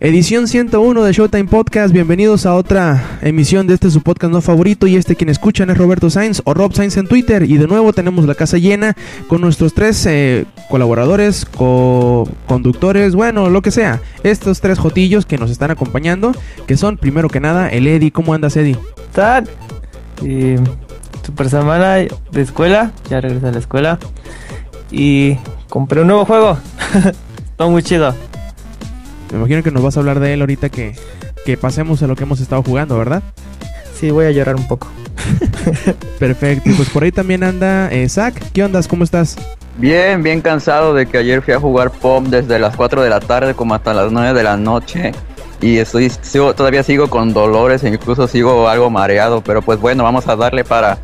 Edición 101 de Showtime Podcast. Bienvenidos a otra emisión de este su podcast no favorito. Y este quien escuchan es Roberto Sainz o Rob Sainz en Twitter. Y de nuevo tenemos la casa llena con nuestros tres eh, colaboradores, co-conductores, bueno, lo que sea. Estos tres jotillos que nos están acompañando. Que son, primero que nada, el Eddie. ¿Cómo andas, Eddie? tal? Super semana de escuela, ya regresé a la escuela. Y compré un nuevo juego. Está muy chido. Me imagino que nos vas a hablar de él ahorita que, que pasemos a lo que hemos estado jugando, ¿verdad? Sí, voy a llorar un poco. Perfecto. Y pues por ahí también anda eh, Zach. ¿Qué ondas? ¿Cómo estás? Bien, bien cansado de que ayer fui a jugar POM desde las 4 de la tarde como hasta las 9 de la noche. Y estoy, sigo- todavía sigo con dolores e incluso sigo algo mareado. Pero pues bueno, vamos a darle para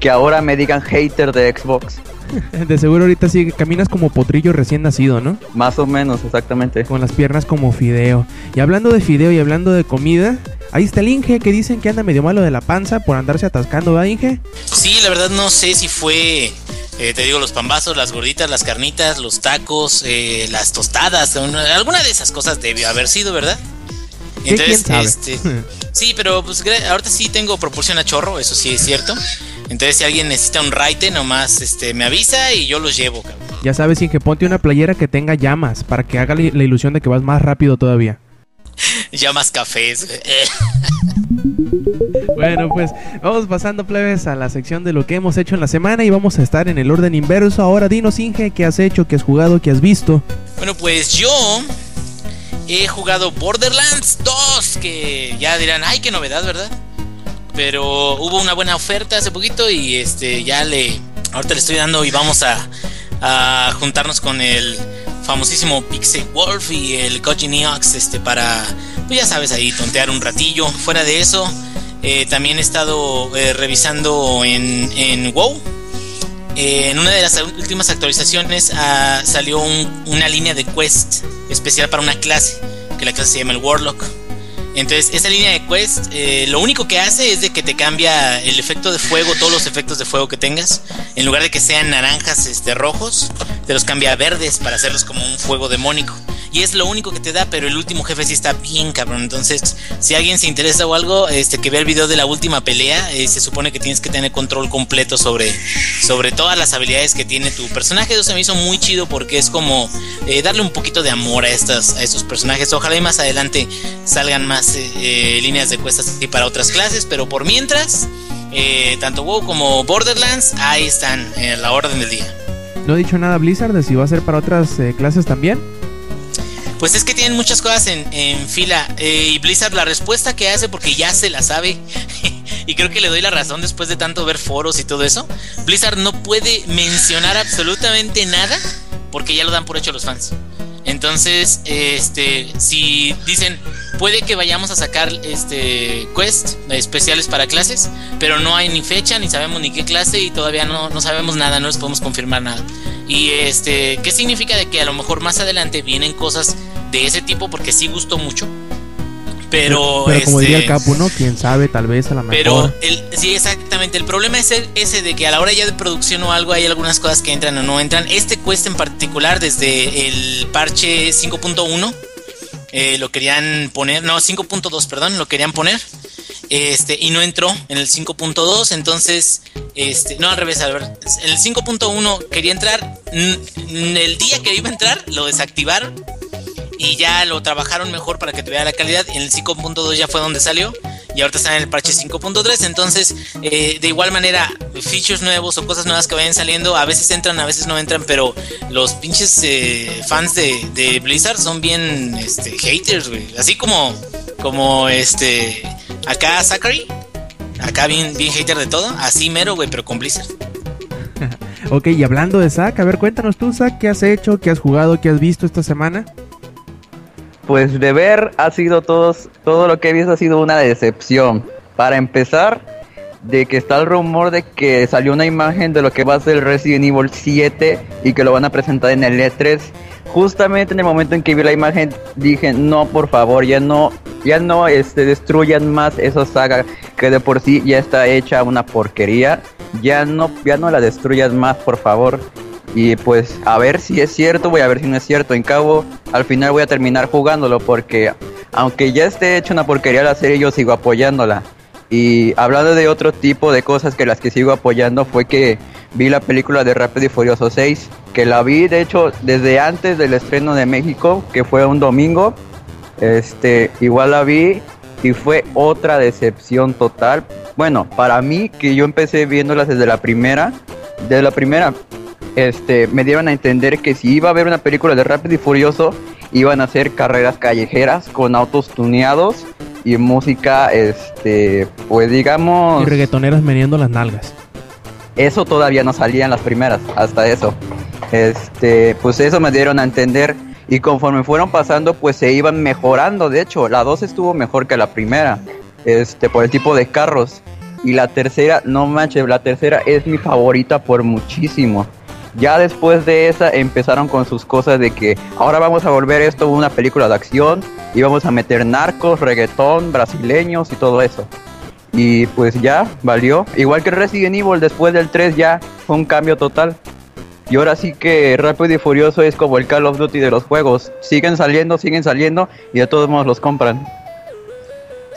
que ahora me digan hater de Xbox. De seguro ahorita sí caminas como potrillo recién nacido, ¿no? Más o menos, exactamente. Con las piernas como fideo. Y hablando de fideo y hablando de comida, ahí está el Inge que dicen que anda medio malo de la panza por andarse atascando, ¿verdad, Inge? Sí, la verdad no sé si fue, eh, te digo, los pambazos, las gorditas, las carnitas, los tacos, eh, las tostadas, una- alguna de esas cosas debió haber sido, ¿verdad? ¿Qué, quién sabe? este, sí, pero pues ahorita sí tengo proporción a chorro, eso sí es cierto. Entonces si alguien necesita un raite, nomás este, me avisa y yo los llevo, cabrón. ya sabes, Inge, ponte una playera que tenga llamas para que haga la ilusión de que vas más rápido todavía. Ya más cafés. Bueno, pues vamos pasando, plebes, a la sección de lo que hemos hecho en la semana y vamos a estar en el orden inverso. Ahora dinos, Inge, qué has hecho, qué has jugado, qué has visto. Bueno, pues yo he jugado Borderlands 2, que ya dirán, ay, qué novedad, ¿verdad? Pero hubo una buena oferta hace poquito y este ya le ahorita le estoy dando y vamos a, juntarnos con el famosísimo Pixel Wolf y el Koji Neox este para pues ya sabes ahí tontear un ratillo. Fuera de eso, eh, también he estado eh, revisando en, en WoW. Eh, en una de las últimas actualizaciones ah, salió un- una línea de quest especial para una clase, que la clase se llama el Warlock. Entonces, esa línea de quest, eh, lo único que hace es de que te cambia el efecto de fuego, todos los efectos de fuego que tengas. En lugar de que sean naranjas, este, rojos, te los cambia a verdes para hacerlos como un fuego demónico. Y es lo único que te da, pero el último jefe sí está bien cabrón. Entonces, si alguien se interesa o algo, este, que vea el video de la última pelea, eh, se supone que tienes que tener control completo sobre, sobre todas las habilidades que tiene tu personaje. Eso se me hizo muy chido porque es como eh, darle un poquito de amor a, estas, a estos personajes. Ojalá y más adelante salgan más eh, eh, líneas de cuestas así para otras clases, pero por mientras, tanto WoW como Borderlands, ahí están en la orden del día. No he dicho nada Blizzard de si va a ser para otras clases también. Pues es que tienen muchas cosas en, en fila. eh, y Blizzard la respuesta que hace, porque ya se la sabe, y creo que le doy la razón después de tanto ver foros y todo eso, Blizzard no puede mencionar absolutamente nada porque ya lo dan por hecho los fans. Entonces, este, si dicen, puede que vayamos a sacar este quest especiales para clases, pero no hay ni fecha, ni sabemos ni qué clase y todavía no, no sabemos nada, no les podemos confirmar nada. Y este, ¿qué significa de que a lo mejor más adelante vienen cosas de ese tipo? Porque sí gustó mucho. Pero, pero como diría el este, Capu, ¿no? Quién sabe, tal vez a lo mejor. pero el, sí, exactamente. El problema es el- ese de que a la hora ya de producción o algo hay algunas cosas que entran o no entran. Este quest en particular, desde el parche 5.1, eh, lo querían poner, no, 5.2, perdón, lo querían poner. Este, y no entró en el 5.2, entonces, este, no al revés, al ver- el 5.1 quería entrar, el día que iba a entrar, lo desactivaron y ya lo trabajaron mejor para que tuviera la calidad. En el 5.2 ya fue donde salió y ahorita está en el parche 5.3. Entonces, eh, de igual manera, features nuevos o cosas nuevas que vayan saliendo, a veces entran, a veces no entran, pero los pinches eh, fans de, de Blizzard son bien este, haters, güey. Así como, como este, acá Zachary. Acá bien, bien hater de todo, así mero, güey, pero con Blizzard. Ok, y hablando de Zack, a ver, cuéntanos tú, Zack, ¿qué has hecho, qué has jugado, qué has visto esta semana? Pues de ver ha sido todos, todo lo que he visto ha sido una decepción. Para empezar, de que está el rumor de que salió una imagen de lo que va a ser Resident Evil 7 y que lo van a presentar en el E3. Justamente en el momento en que vi la imagen dije, no, por favor, ya no, ya no este, destruyan más esa saga que de por sí ya está hecha una porquería. Ya no, ya no la destruyas más, por favor. Y pues a ver si es cierto, voy a ver si no es cierto. En cabo, al final voy a terminar jugándolo porque aunque ya esté hecha una porquería la serie, yo sigo apoyándola. Y hablando de otro tipo de cosas que las que sigo apoyando fue que vi la película de Rápido y Furioso 6, que la vi de hecho desde antes del estreno de México, que fue un domingo. Este, igual la vi y fue otra decepción total. Bueno, para mí que yo empecé viéndolas desde la primera, desde la primera, este, me dieron a entender que si iba a haber una película de Rápido y Furioso, iban a ser carreras callejeras con autos tuneados y música, este, pues digamos... Y reggaetoneras meneando las nalgas. Eso todavía no salía en las primeras, hasta eso. Este, pues eso me dieron a entender. Y conforme fueron pasando, pues se iban mejorando. De hecho, la 2 estuvo mejor que la primera. Este, por el tipo de carros. Y la tercera, no manches, la tercera es mi favorita por muchísimo. Ya después de esa empezaron con sus cosas de que ahora vamos a volver esto una película de acción y vamos a meter narcos, reggaetón, brasileños y todo eso. Y pues ya valió. Igual que Resident Evil después del 3 ya fue un cambio total. Y ahora sí que Rápido y Furioso es como el Call of Duty de los juegos. Siguen saliendo, siguen saliendo y de todos modos los compran.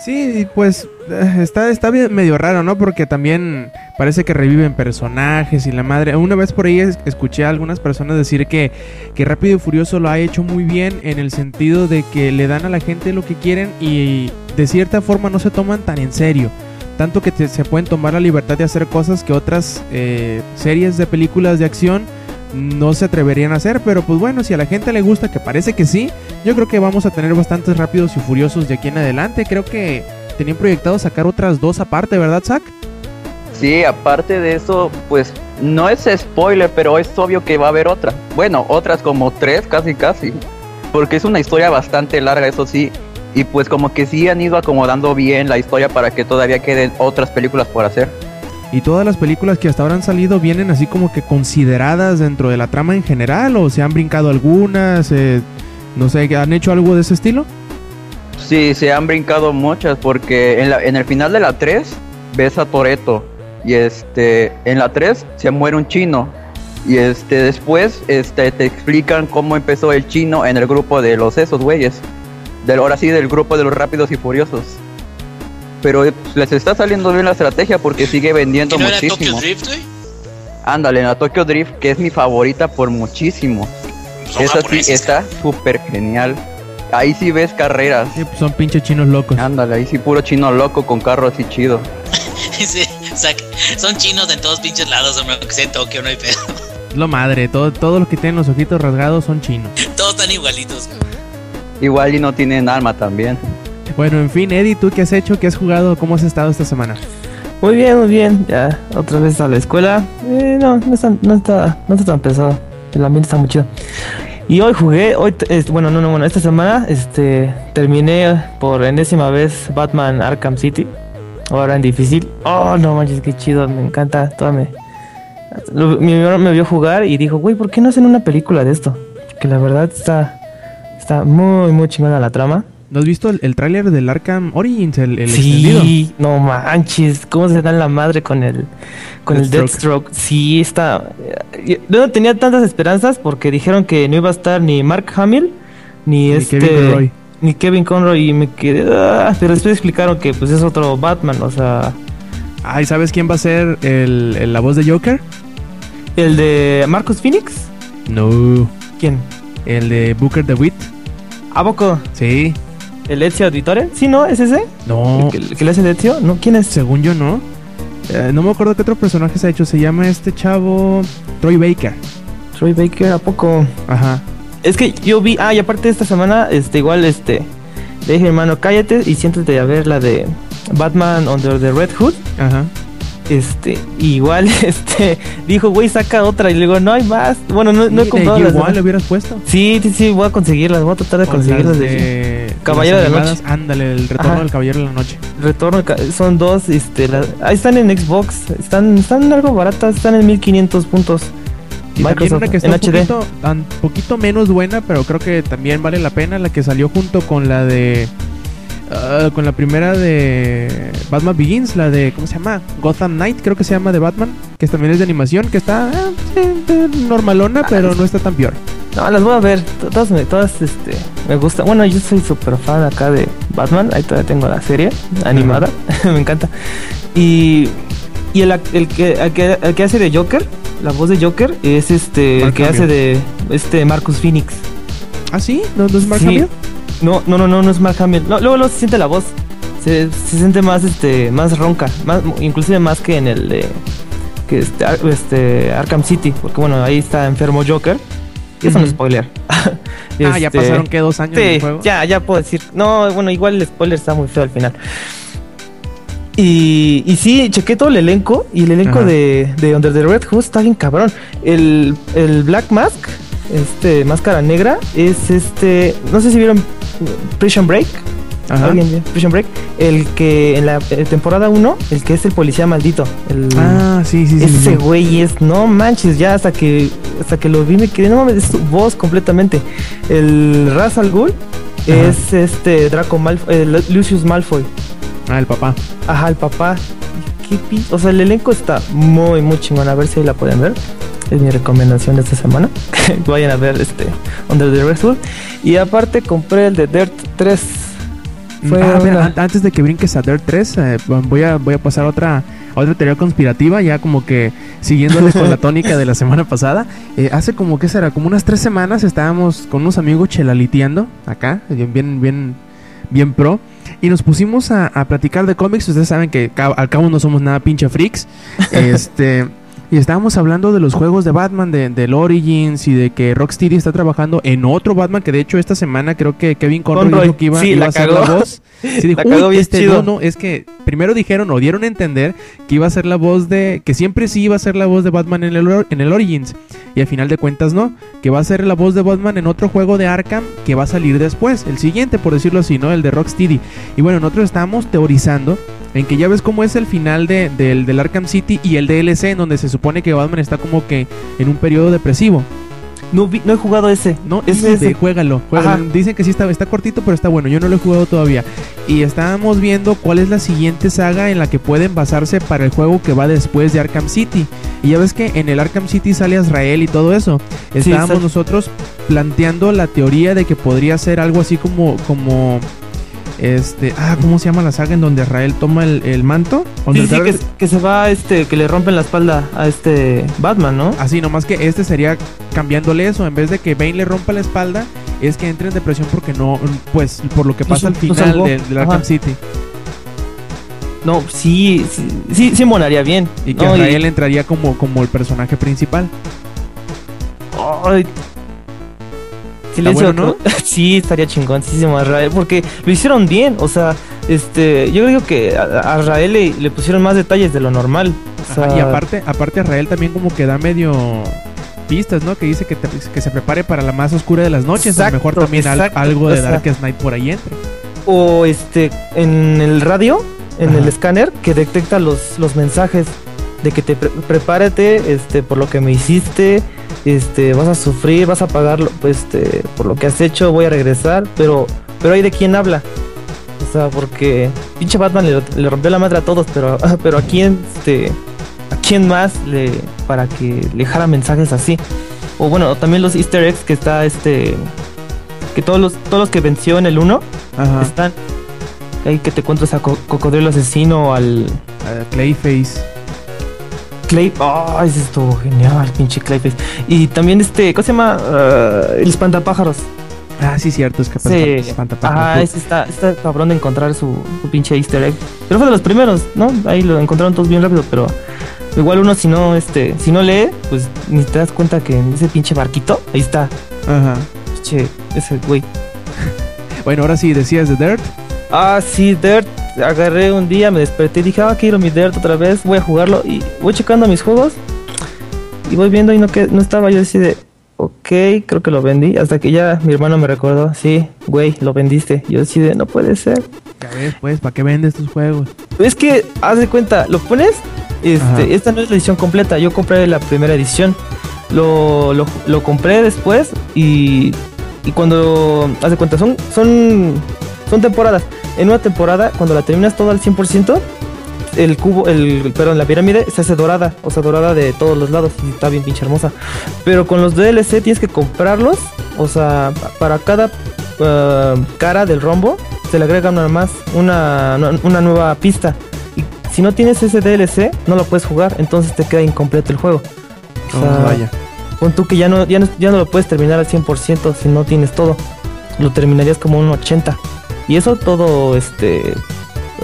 Sí, pues eh, está, está bien, medio raro, ¿no? Porque también parece que reviven personajes y la madre. Una vez por ahí es- escuché a algunas personas decir que, que Rápido y Furioso lo ha hecho muy bien en el sentido de que le dan a la gente lo que quieren y de cierta forma no se toman tan en serio. Tanto que te- se pueden tomar la libertad de hacer cosas que otras eh, series de películas de acción no se atreverían a hacer. Pero pues bueno, si a la gente le gusta, que parece que sí, yo creo que vamos a tener bastantes rápidos y furiosos de aquí en adelante. Creo que tenían proyectado sacar otras dos aparte, ¿verdad, Zach? Sí, aparte de eso, pues no es spoiler, pero es obvio que va a haber otra. Bueno, otras como tres, casi casi. Porque es una historia bastante larga, eso sí. Y pues como que sí han ido acomodando bien la historia para que todavía queden otras películas por hacer. Y todas las películas que hasta ahora han salido vienen así como que consideradas dentro de la trama en general o se han brincado algunas, eh, no sé, ¿han hecho algo de ese estilo? Sí, se han brincado muchas porque en, la- en el final de la 3 ves a Toreto y este en la 3 se muere un chino y este después este te explican cómo empezó el chino en el grupo de los esos güeyes. Del ahora sí del grupo de los rápidos y furiosos. Pero eh, pues, les está saliendo bien la estrategia porque sigue vendiendo ¿Y no era Tokyo muchísimo. Drift, güey? Ándale, en la Tokyo Drift que es mi favorita por muchísimo. Son Esa sí está súper genial. Ahí sí ves carreras. Sí, pues son pinches chinos locos. Ándale, ahí sí puro chino loco con carro así chido. Sí, o sea, que son chinos en todos pinches lados, hombre, aunque sea en Tokio, no hay pedo. Lo madre, todo, todo lo que tienen los ojitos rasgados son chinos. Todos están igualitos. Igual y no tienen alma también. Bueno, en fin, Eddie, ¿tú qué has hecho? ¿Qué has jugado? ¿Cómo has estado esta semana? Muy bien, muy bien. Ya, otra vez a la escuela. Eh, no, no está, no está, no está tan pesado. El ambiente está muy chido. Y hoy jugué, hoy, bueno, no, no, bueno, esta semana, este, terminé por enésima vez Batman Arkham City. Ahora en difícil. Oh, no manches, qué chido, me encanta. Toda mi hermano me vio jugar y dijo, güey, ¿por qué no hacen una película de esto? Que la verdad está, está muy, muy chingona la trama. ¿No has visto el, el tráiler del Arkham Origins, el, el extendido? Sí, no manches, cómo se dan la madre con el con el Deathstroke. Deathstroke. Sí, está. Yo no tenía tantas esperanzas porque dijeron que no iba a estar ni Mark Hamill ni, Ni este Kevin Conroy. ni Kevin Conroy y me quedé, ah, pero después explicaron que pues es otro Batman, o sea, Ay, ¿sabes quién va a ser el, el- la voz de Joker? el de Marcus Phoenix, No. ¿quién? El de Booker DeWitt. ¿A poco? Sí. ¿El Ezio Auditore? Sí, ¿no? ¿Es ese? No. ¿El que, el que le hace de Ezio? ¿No? ¿Quién es? Según yo, no. Eh, no me acuerdo qué otro personaje se ha hecho. Se llama este chavo Troy Baker. Troy Baker, ¿a poco? Ajá. Es que yo vi, ah, y aparte esta semana, este, igual, este, le dije, hermano, cállate y siéntate a ver la de Batman Under the Red Hood. Ajá. Este, igual, este, dijo, güey, saca otra. Y le digo, no hay más. Bueno, no, no he ¿Y comprado las igual le hubieras puesto? Sí, sí, sí, voy a conseguirlas. Voy a tratar de conseguirlas. Las de de Caballero de la animadas, Ándale, el retorno Ajá. del Caballero de la Noche. Retorno, son dos, este, la- ahí están en Xbox. Están, están algo baratas, están en 1500 puntos. Y también Microsoft, una que está en un HD. poquito, un poquito menos buena, pero creo que también vale la pena, la que salió junto con la de... ah, con la primera de Batman Begins, la de, ¿cómo se llama? Gotham Knight, creo que se llama, de Batman, que también es de animación, que está ah, eh, normalona, Ah, pero no está tan peor. No, las voy a ver. to- Todas, me- todas este, me gustan. Bueno, yo soy súper fan acá de Batman. Ahí todavía tengo la serie animada. me encanta. Y, y el, el que, el, que, el que hace de Joker, la voz de Joker, es este el que hace de este Marcus Phoenix. ¿Ah, sí? ¿No, no es Mark Sí. No, no, no, no, no es Mark Hamill. No, luego, luego se siente la voz. Se, se siente más, este, más ronca, más, inclusive más que en el de que este, este Arkham City, porque bueno, ahí está enfermo Joker. Y es un spoiler. Ah, ya Este, pasaron que dos años Sí, del juego. ya, ya puedo decir. No, bueno, igual el spoiler está muy feo al final. Y, y sí, chequé todo el elenco y el elenco Ajá. de, de Under the Red Hood está bien cabrón. El, el Black Mask, este, máscara negra, es este, no sé si vieron Prison Break. Ajá. ¿Alguien vio Prison Break? El que en la eh, temporada 1, el que es el policía maldito. El, Ah, sí, sí, sí. ese sí. güey es, no manches, ya hasta que hasta que lo vi me quedé, no mames, es su voz completamente. El Ra's al Ghul es este Draco Malfoy, eh, Lucius Malfoy. Ah, el papá. Ajá, el papá. Qué O sea, el elenco está muy, muy chingón. A ver si ahí la pueden ver. Es mi recomendación de esta semana. Vayan a ver este Under the Red. Y aparte compré el de Dirt 3. Fue Ah, una- an- antes de que brinques a Dirt 3, eh, voy a voy a pasar a otra a otra teoría conspirativa, ya como que siguiéndole con la tónica de la semana pasada. Eh, hace como que será, como unas tres semanas estábamos con unos amigos chelaliteando acá, bien bien bien pro. Y nos pusimos a, a platicar de cómics. Ustedes saben que al cabo no somos nada pinche freaks. este. Y estábamos hablando de los juegos de Batman, de, del Origins y de que Rocksteady está trabajando en otro Batman. Que de hecho esta semana creo que Kevin Conroy, Conroy, dijo que iba, sí, iba la a ser cagó. la voz. Sí, dijo, La "Uy, este, chido". no, no, es que primero dijeron o dieron a entender que iba a ser la voz de. que siempre sí iba a ser la voz de Batman en el, en el Origins. Y al final de cuentas no. Que va a ser la voz de Batman en otro juego de Arkham que va a salir después. El siguiente, por decirlo así, ¿no? El de Rocksteady. Y bueno, nosotros estábamos teorizando en que ya ves cómo es el final de- del, del Arkham City y el DLC, en donde se supone que Batman está como que en un periodo depresivo. no, vi- no he jugado ese. No, ese ese, es juégalo. Dicen que sí está, está cortito, pero está bueno. Yo no lo he jugado todavía. Y estábamos viendo cuál es la siguiente saga en la que pueden basarse para el juego que va después de Arkham City. Y ya ves que en el Arkham City sale Azrael y todo eso. Estábamos nosotros planteando la teoría de que podría ser algo así como, como este, ah, ¿cómo se llama la saga en donde Azrael toma el, el manto? Sí, sí, que, que se va, este, que le rompen la espalda a este Batman, ¿no? Así, nomás que este sería cambiándole eso. En vez de que Bane le rompa la espalda, es que entre en depresión porque no, pues, por lo que No pasa al no final salvó. del, del Arkham. City. No, sí, sí, sí, sí molaría bien. Y que No, Azrael entraría como, como el personaje principal. Ay. Silencio, bueno, ¿no? sí, estaría chingoncísimo a Israel, porque lo hicieron bien, o sea, este, yo creo que a, a Israel le, le pusieron más detalles de lo normal. O sea, Ajá, y aparte, aparte Azrael también como que da medio pistas, ¿no? Que dice que, te- que se prepare para la más oscura de las noches. a lo mejor Exacto, también al- exacto, algo de Darkest Night por ahí entre. o este, en el radio, en Ajá. el escáner, que detecta los, los mensajes de que te pre- prepárate, este, por lo que me hiciste, este, vas a sufrir, vas a pagar, lo- este, por lo que has hecho, voy a regresar, pero, pero hay de quién habla. O sea, porque pinche Batman le, le rompió la madre a todos, pero, pero a quién, este, a quién más le, para que le dejara mensajes así. O bueno, también los Easter eggs que está, este, que todos los, todos los que venció en el 1 Ajá. están ahí que te encuentras a Co- Cocodrilo Asesino, al Ah, Clayface. Clay. Oh, ese estuvo genial, pinche Clayface. Y también este, ¿cómo se llama? Ah, el espantapájaros. Ah, sí, cierto, es que Sí. espanta- espanta- Ajá, ese está, está cabrón de encontrar su, su pinche easter egg. Pero fue de los primeros, ¿no? Ahí lo encontraron todos bien rápido, pero igual uno si no, este, si no lee, pues ni te das cuenta que en ese pinche barquito, ahí está, Ajá. pinche, ese güey. Bueno, ahora sí, decías de Dirt. Ah, sí, Dirt. Agarré un día, me desperté y dije, ah, quiero mi Dirt otra vez, voy a jugarlo. Y voy checando mis juegos y voy viendo y no, que, no estaba. Yo así de, ok, creo que lo vendí. Hasta que ya mi hermano me recordó, sí, güey, lo vendiste. Yo así de, no puede ser. Ya ves, pues, ¿para qué vendes tus juegos? Es que, haz de cuenta, lo pones. Este, esta no es la edición completa. Yo compré la primera edición. Lo, lo, lo compré después y, y cuando, haz de cuenta, son, son, son temporadas. En una temporada, cuando la terminas todo al 100%, el cubo, el, perdón, la pirámide se hace dorada, o sea, dorada de todos los lados y está bien pinche hermosa. Pero con los DLC tienes que comprarlos, o sea, para cada eh, cara del rombo se le agrega una más, una, una nueva pista. Y si no tienes ese DLC, no lo puedes jugar, entonces te queda incompleto el juego. O sea, Oh, vaya. Pon tú que ya no, ya, no, ya no lo puedes terminar al 100% si no tienes todo. Lo terminarías como un 80. Y eso todo, este...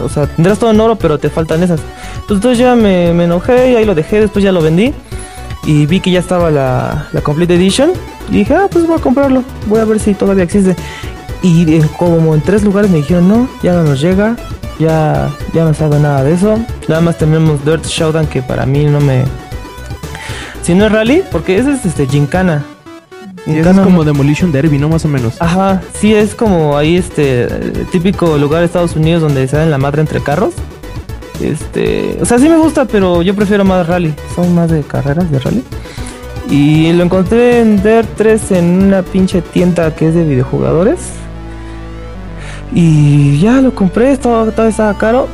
O sea, tendrás todo en oro, pero te faltan esas. Pues entonces ya me, me enojé y ahí lo dejé, después ya lo vendí. Y vi que ya estaba la, la Complete Edition. Y dije, ah, pues voy a comprarlo. Voy a ver si todavía existe. Y en- como en tres lugares me dijeron, no, ya no nos llega. Ya, ya no sabe nada de eso. Nada más tenemos Dirt Showdown que para mí no me... Si no es rally, porque ese es este Gincana. Y eso es Gincana como Demolition Derby, ¿no? Más o menos. Ajá, sí es como ahí este típico lugar de Estados Unidos donde se dan la madre entre carros. Este, o sea, sí me gusta, pero yo prefiero más rally. Son más de carreras de rally. Y lo encontré en Dirt 3 en una pinche tienda que es de videojugadores. Y ya lo compré, todo, todo estaba caro.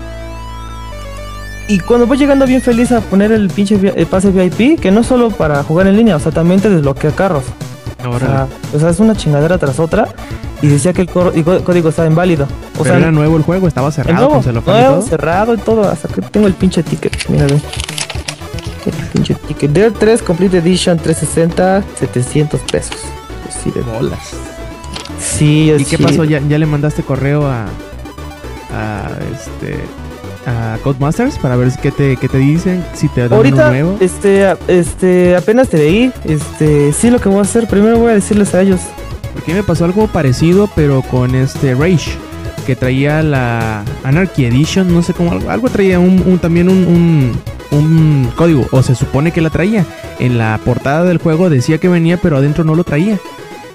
Y cuando voy llegando bien feliz a poner el pinche el pase VIP, que no es solo para jugar en línea, o sea, también te desbloquea carros. O sea, o sea, es una chingadera tras otra. Y decía que el, código estaba inválido. O Pero sea, era nuevo el juego, estaba cerrado nuevo, celofán y nuevo, todo. cerrado y todo. Hasta que tengo el pinche ticket. Mira, ve. El pinche ticket. Dirt 3 Complete Edition 360, 700 pesos. Así de bolas. Sí, ¿Y qué pasó? ¿Ya, ya le mandaste correo a. a este. A Codemasters para ver qué te, qué te dicen? Si te dan uno Ahorita, nuevo. este, este, apenas te leí. Este, sí, lo que voy a hacer, primero voy a decirles a ellos. Porque me pasó algo parecido, pero con este Rage. Que traía la Anarchy Edition, no sé cómo, algo, algo traía un, un- también un, un, un código, o se supone que la traía. En la portada del juego decía que venía, pero adentro no lo traía.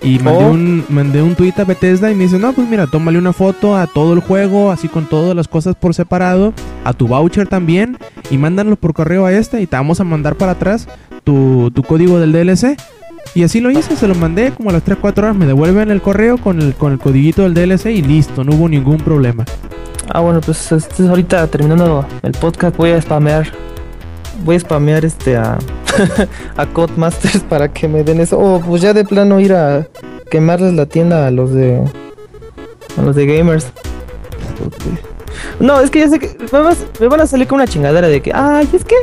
Y mandé, Oh. un, mandé un tweet a Bethesda y me dice, no, pues mira, tómale una foto a todo el juego, así con todas las cosas por separado, a tu voucher también, y mándanlo por correo a este y te vamos a mandar para atrás tu, tu código del DLC. Y así lo hice, se lo mandé como a las 3-4 horas, me devuelven el correo con el, con el codiguito del DLC y listo, no hubo ningún problema. Ah, bueno, pues este, ahorita terminando el podcast voy a spamear. Voy a spamear este a, a Codemasters para que me den eso. O pues ya de plano ir a quemarles la tienda a los de. a los de gamers. No, es que ya sé que me, van a salir con una chingadera de que, ay, es que,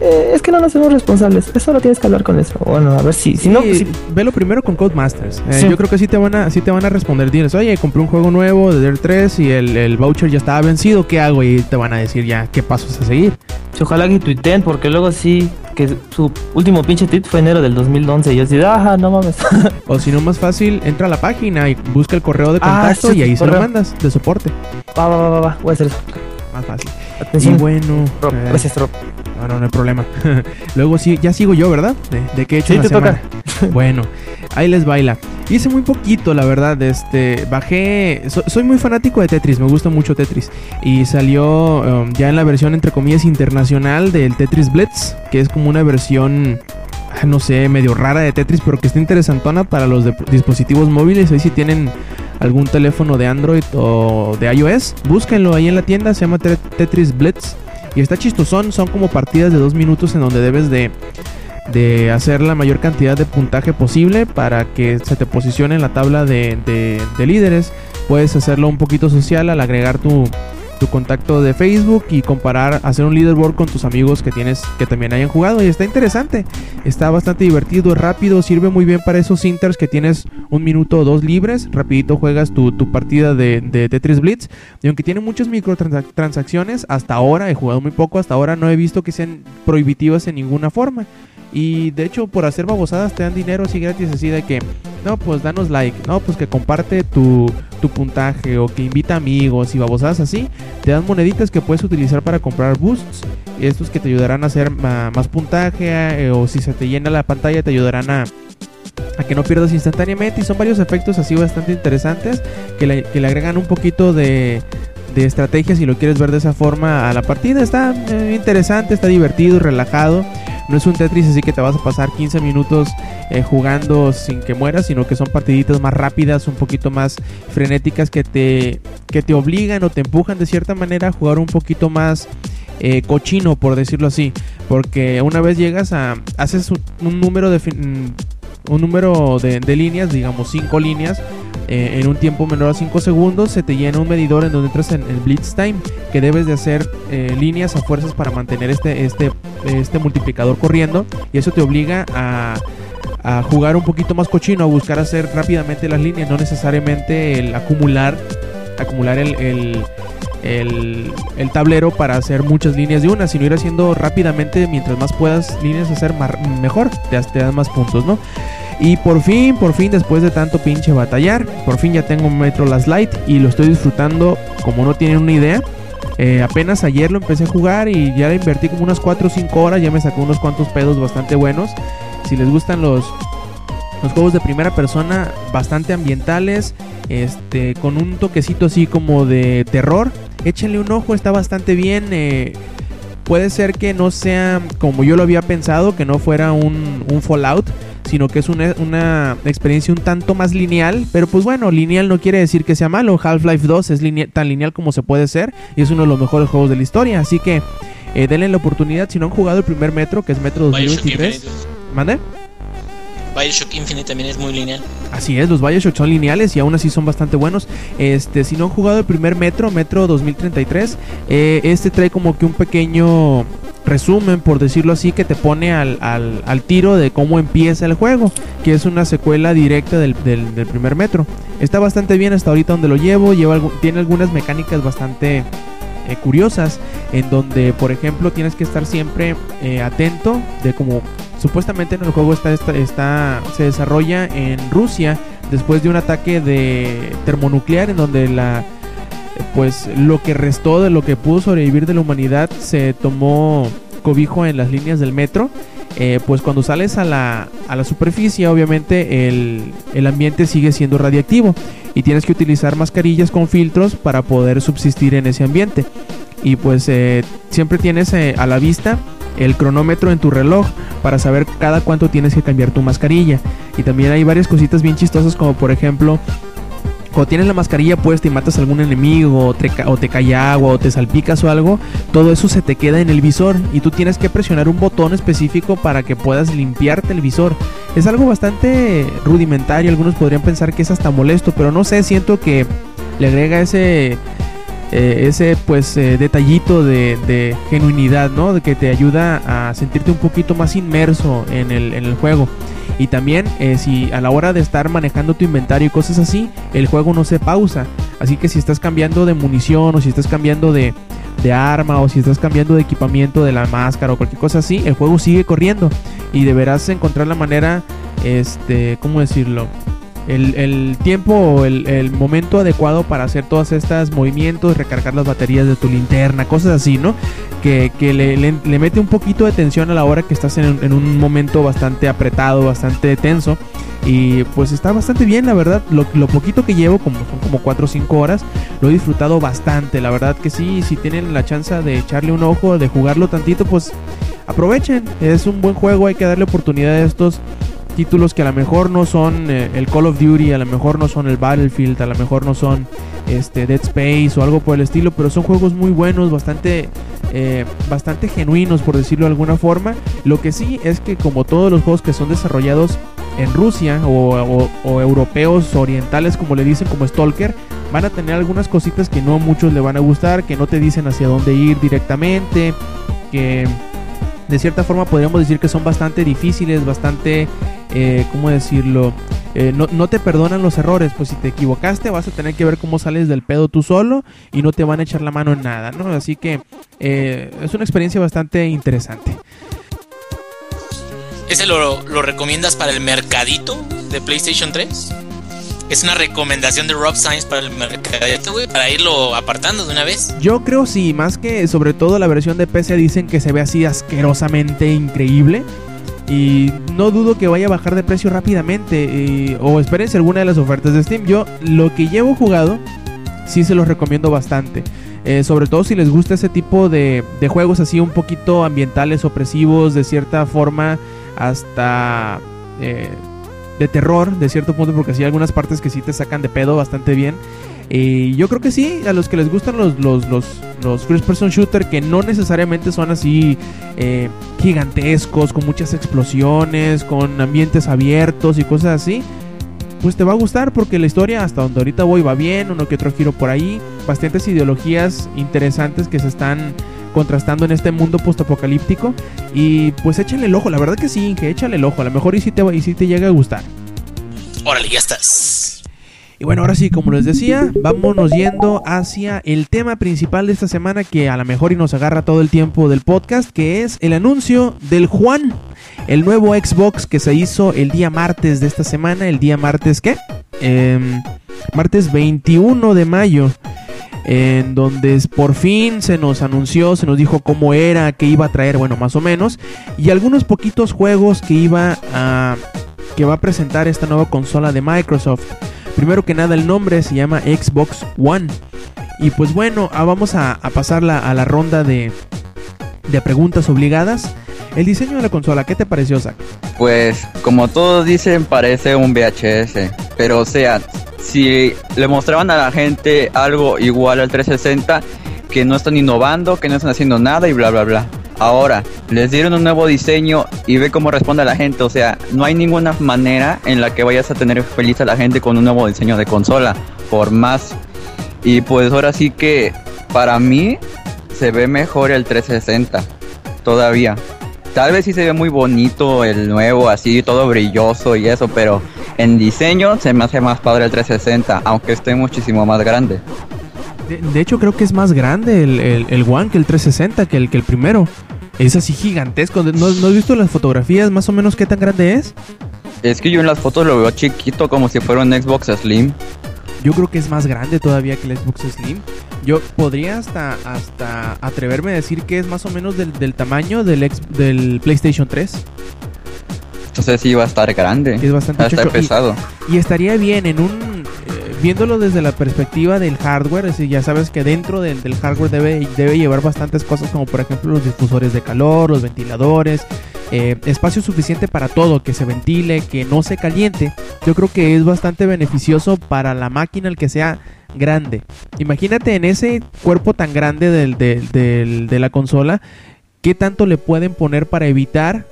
eh, es que no nos hacemos responsables. Eso lo tienes que hablar con eso. Bueno, a ver si, si no, pues, si- velo primero con Codemasters. Eh, Sí. Yo creo que sí te van a, sí te van a responder. Diles, oye, compré un juego nuevo de Dirt 3 y el, el voucher ya estaba vencido, ¿qué hago? Y te van a decir ya qué pasos a seguir. Ojalá que tuiteen, porque luego sí, que su último pinche tweet fue enero del 2011. Y yo así, ajá, no mames. O si no, más fácil, entra a la página y busca el correo de Ah, contacto sí, y ahí se lo mandas de soporte. va, va, va, va, va, voy a hacer eso. Más fácil. Y Atención. bueno, Rob, eh, gracias, Rob. no, no, no hay problema. Luego sí, ya sigo yo, ¿verdad? De, de qué he hecho Sí, te toca. bueno, ahí les baila. Hice muy poquito, la verdad. Este, bajé. so- soy muy fanático de Tetris, me gusta mucho Tetris. Y salió um, ya en la versión, entre comillas, internacional del Tetris Blitz, que es como una versión. ah, No sé, medio rara de Tetris, pero que está interesantona para los dispositivos móviles. Ahí si tienen algún teléfono de Android o de iOS, búsquenlo ahí en la tienda. Se llama Tet- Tetris Blitz. Y está chistosón, son como partidas de dos minutos en donde debes de, de hacer la mayor cantidad de puntaje posible para que se te posicione en la tabla de- de líderes. Puedes hacerlo un poquito social al agregar tu, tu contacto de Facebook y comparar, hacer un leaderboard con tus amigos que tienes que también hayan jugado. Y está interesante, está bastante divertido, es rápido, sirve muy bien para esos inters que tienes un minuto o dos libres. Rapidito juegas tu, tu partida de, de Tetris Blitz. Y aunque tiene muchas microtransacciones, hasta ahora he jugado muy poco, hasta ahora no he visto que sean prohibitivas en ninguna forma. Y de hecho, por hacer babosadas te dan dinero así gratis, así de que, no, pues danos like, no, pues que comparte tu, tu puntaje o que invita amigos y babosadas así. Te dan moneditas que puedes utilizar para comprar boosts. Estos que te ayudarán a hacer más puntaje eh, o si se te llena la pantalla te ayudarán a, a que no pierdas instantáneamente. Y son varios efectos así bastante interesantes que que le agregan un poquito de, de estrategia si lo quieres ver de esa forma a la partida. Está eh, interesante, está divertido relajado. No es un Tetris así que te vas a pasar 15 minutos eh, jugando sin que mueras, sino que son partiditas más rápidas, un poquito más frenéticas que te, que te obligan o te empujan de cierta manera a jugar un poquito más eh, cochino, por decirlo así. Porque una vez llegas a. haces un, un número de. Un número de, líneas, digamos 5 líneas, eh, en un tiempo menor a 5 segundos, se te llena un medidor en donde entras en el Blitz Time, que debes de hacer eh, líneas a fuerzas para mantener este, este, este multiplicador corriendo, y eso te obliga a, jugar un poquito más cochino, a buscar hacer rápidamente las líneas, no necesariamente el acumular, acumular el, el, tablero para hacer muchas líneas de una, sino ir haciendo rápidamente, mientras más puedas líneas hacer mejor, te dan más puntos, ¿no? Y por fin, por fin, después de tanto pinche batallar, por fin ya tengo Metro Last Light y lo estoy disfrutando como no tienen una idea. Eh, apenas ayer lo empecé a jugar y ya le invertí como unas 4 o 5 horas, ya me sacó unos cuantos pedos bastante buenos. Si les gustan los, los juegos de primera persona, bastante ambientales, este, con un toquecito así como de terror, échenle un ojo, está bastante bien. eh, puede ser que no sea como yo lo había pensado, que no fuera un, un Fallout, sino que es una, una experiencia un tanto más lineal. Pero pues bueno, lineal no quiere decir que sea malo. Half-Life 2 es linea- tan lineal como se puede ser y es uno de los mejores juegos de la historia. Así que eh, denle la oportunidad. Si no han jugado el primer Metro, que es Metro Bioshock 2023, Infinite. ¿mande? Bioshock Infinite también es muy lineal. Así es, los Bioshock son lineales y aún así son bastante buenos. Este, si no han jugado el primer Metro, Metro 2033, eh, este trae como que un pequeño resumen, por decirlo así, que te pone al, al- al tiro de cómo empieza el juego, que es una secuela directa del, del- primer Metro. Está bastante bien hasta ahorita donde lo llevo, lleva tiene algunas mecánicas bastante eh, curiosas, en donde, por ejemplo, tienes que estar siempre eh, atento de como supuestamente en el juego está, se desarrolla en Rusia después de un ataque de termonuclear en donde la pues lo que restó de lo que pudo sobrevivir de la humanidad se tomó cobijo en las líneas del metro. Eh, pues cuando sales a la, a la superficie obviamente el, el ambiente sigue siendo radiactivo y tienes que utilizar mascarillas con filtros para poder subsistir en ese ambiente. Y pues eh, siempre tienes eh, a la vista el cronómetro en tu reloj para saber cada cuánto tienes que cambiar tu mascarilla. Y también hay varias cositas bien chistosas como por ejemplo cuando tienes la mascarilla puesta y matas a algún enemigo o te, o te cae agua o te salpicas o algo, todo eso se te queda en el visor y tú tienes que presionar un botón específico para que puedas limpiarte el visor. Es algo bastante rudimentario, algunos podrían pensar que es hasta molesto, pero no sé, siento que le agrega ese eh, ese pues eh, detallito de, de genuinidad, ¿no? De que te ayuda a sentirte un poquito más inmerso en el, en el juego. Y también eh, si a la hora de estar manejando tu inventario y cosas así, el juego no se pausa. Así que si estás cambiando de munición o si estás cambiando de, de arma o si estás cambiando de equipamiento de la máscara o cualquier cosa así, el juego sigue corriendo. Y deberás encontrar la manera, este, ¿cómo decirlo? El, el tiempo o el, el momento adecuado para hacer todos estos movimientos, recargar las baterías de tu linterna, cosas así, ¿no? Que, que le, le- le mete un poquito de tensión a la hora que estás en, en un momento bastante apretado, bastante tenso. Y pues está bastante bien, la verdad. Lo, lo poquito que llevo, como son como 4 o 5 horas, lo he disfrutado bastante. La verdad que sí, si tienen la chance de echarle un ojo, de jugarlo tantito, pues aprovechen. Es un buen juego, hay que darle oportunidad a estos títulos que a lo mejor no son eh, el Call of Duty, a lo mejor no son el Battlefield, a lo mejor no son este Dead Space o algo por el estilo, pero son juegos muy buenos, bastante eh, bastante genuinos por decirlo de alguna forma. Lo que sí es que como todos los juegos que son desarrollados en Rusia o, o- o europeos orientales como le dicen como Stalker, van a tener algunas cositas que no a muchos le van a gustar, que no te dicen hacia dónde ir directamente, que de cierta forma podríamos decir que son bastante difíciles, bastante, eh, ¿cómo decirlo? Eh, no, no te perdonan los errores, pues si te equivocaste vas a tener que ver cómo sales del pedo tú solo y no te van a echar la mano en nada, ¿no? Así que eh, es una experiencia bastante interesante. ¿Ese lo, lo recomiendas para el mercadito de PlayStation 3? Es una recomendación de Rob Sainz para el mercadito, güey, para irlo apartando de una vez. Yo creo sí, más que sobre todo la versión de PC dicen que se ve así asquerosamente increíble. Y no dudo que vaya a bajar de precio rápidamente. y- o espérense alguna de las ofertas de Steam. Yo lo que llevo jugado, sí se los recomiendo bastante. Eh, sobre todo si les gusta ese tipo de, de juegos así un poquito ambientales, opresivos, de cierta forma hasta eh, de terror, de cierto punto, porque sí hay algunas partes que sí te sacan de pedo bastante bien. Y yo creo que sí, a los que les gustan los, los, los, los first person shooter que no necesariamente son así eh, gigantescos, con muchas explosiones, con ambientes abiertos y cosas así, pues te va a gustar porque la historia hasta donde ahorita voy va bien, uno que otro giro por ahí, bastantes ideologías interesantes que se están contrastando en este mundo postapocalíptico y pues échale el ojo, la verdad que sí, que échale el ojo, a lo mejor y si te, y si te llega a gustar. Órale, ya estás. Y bueno, ahora sí, como les decía, vámonos yendo hacia el tema principal de esta semana que a lo mejor y nos agarra todo el tiempo del podcast, que es el anuncio del Juan, el nuevo Xbox que se hizo el día martes de esta semana, el día martes ¿qué? Em, martes 21 de mayo, en donde por fin se nos anunció, se nos dijo cómo era, qué iba a traer, bueno, más o menos, y algunos poquitos juegos que iba que va a presentar esta nueva consola de Microsoft. Primero que nada el nombre se llama Xbox One. Y pues bueno, ah, vamos a, a pasar a la ronda de, de preguntas obligadas. El diseño de la consola, ¿qué te pareció, Zach? Pues, como todos dicen, parece un VHS. Pero, o sea, si le mostraban a la gente algo igual al 360, que no están innovando, que no están haciendo nada y bla, bla, bla. Ahora, les dieron un nuevo diseño y ve cómo responde la gente. O sea, no hay ninguna manera en la que vayas a tener feliz a la gente con un nuevo diseño de consola. Por más. Y pues ahora sí que, para mí, se ve mejor el 360. Todavía. Tal vez sí se ve muy bonito el nuevo, así todo brilloso y eso, pero en diseño se me hace más padre el 360, aunque esté muchísimo más grande. De, de hecho, creo que es más grande el, el, el One que el 360, que el, que el primero. Es así gigantesco. ¿No, ¿No has visto las fotografías más o menos qué tan grande es? Es que yo en las fotos lo veo chiquito, como si fuera un Xbox Slim. Yo creo que es más grande todavía que el Xbox Slim. Yo podría hasta, hasta atreverme a decir que es más o menos del, del tamaño del, ex- del PlayStation 3. Entonces sí va a estar grande. Es bastante va a estar. Y- pesado. Y estaría bien en un... viéndolo desde la perspectiva del hardware, es decir, ya sabes que dentro del, hardware debe, llevar bastantes cosas como por ejemplo los difusores de calor, los ventiladores, eh, espacio suficiente para todo, que se ventile, que no se caliente. Yo creo que es bastante beneficioso para la máquina el que sea grande. Imagínate en ese cuerpo tan grande de la consola, ¿qué tanto le pueden poner para evitar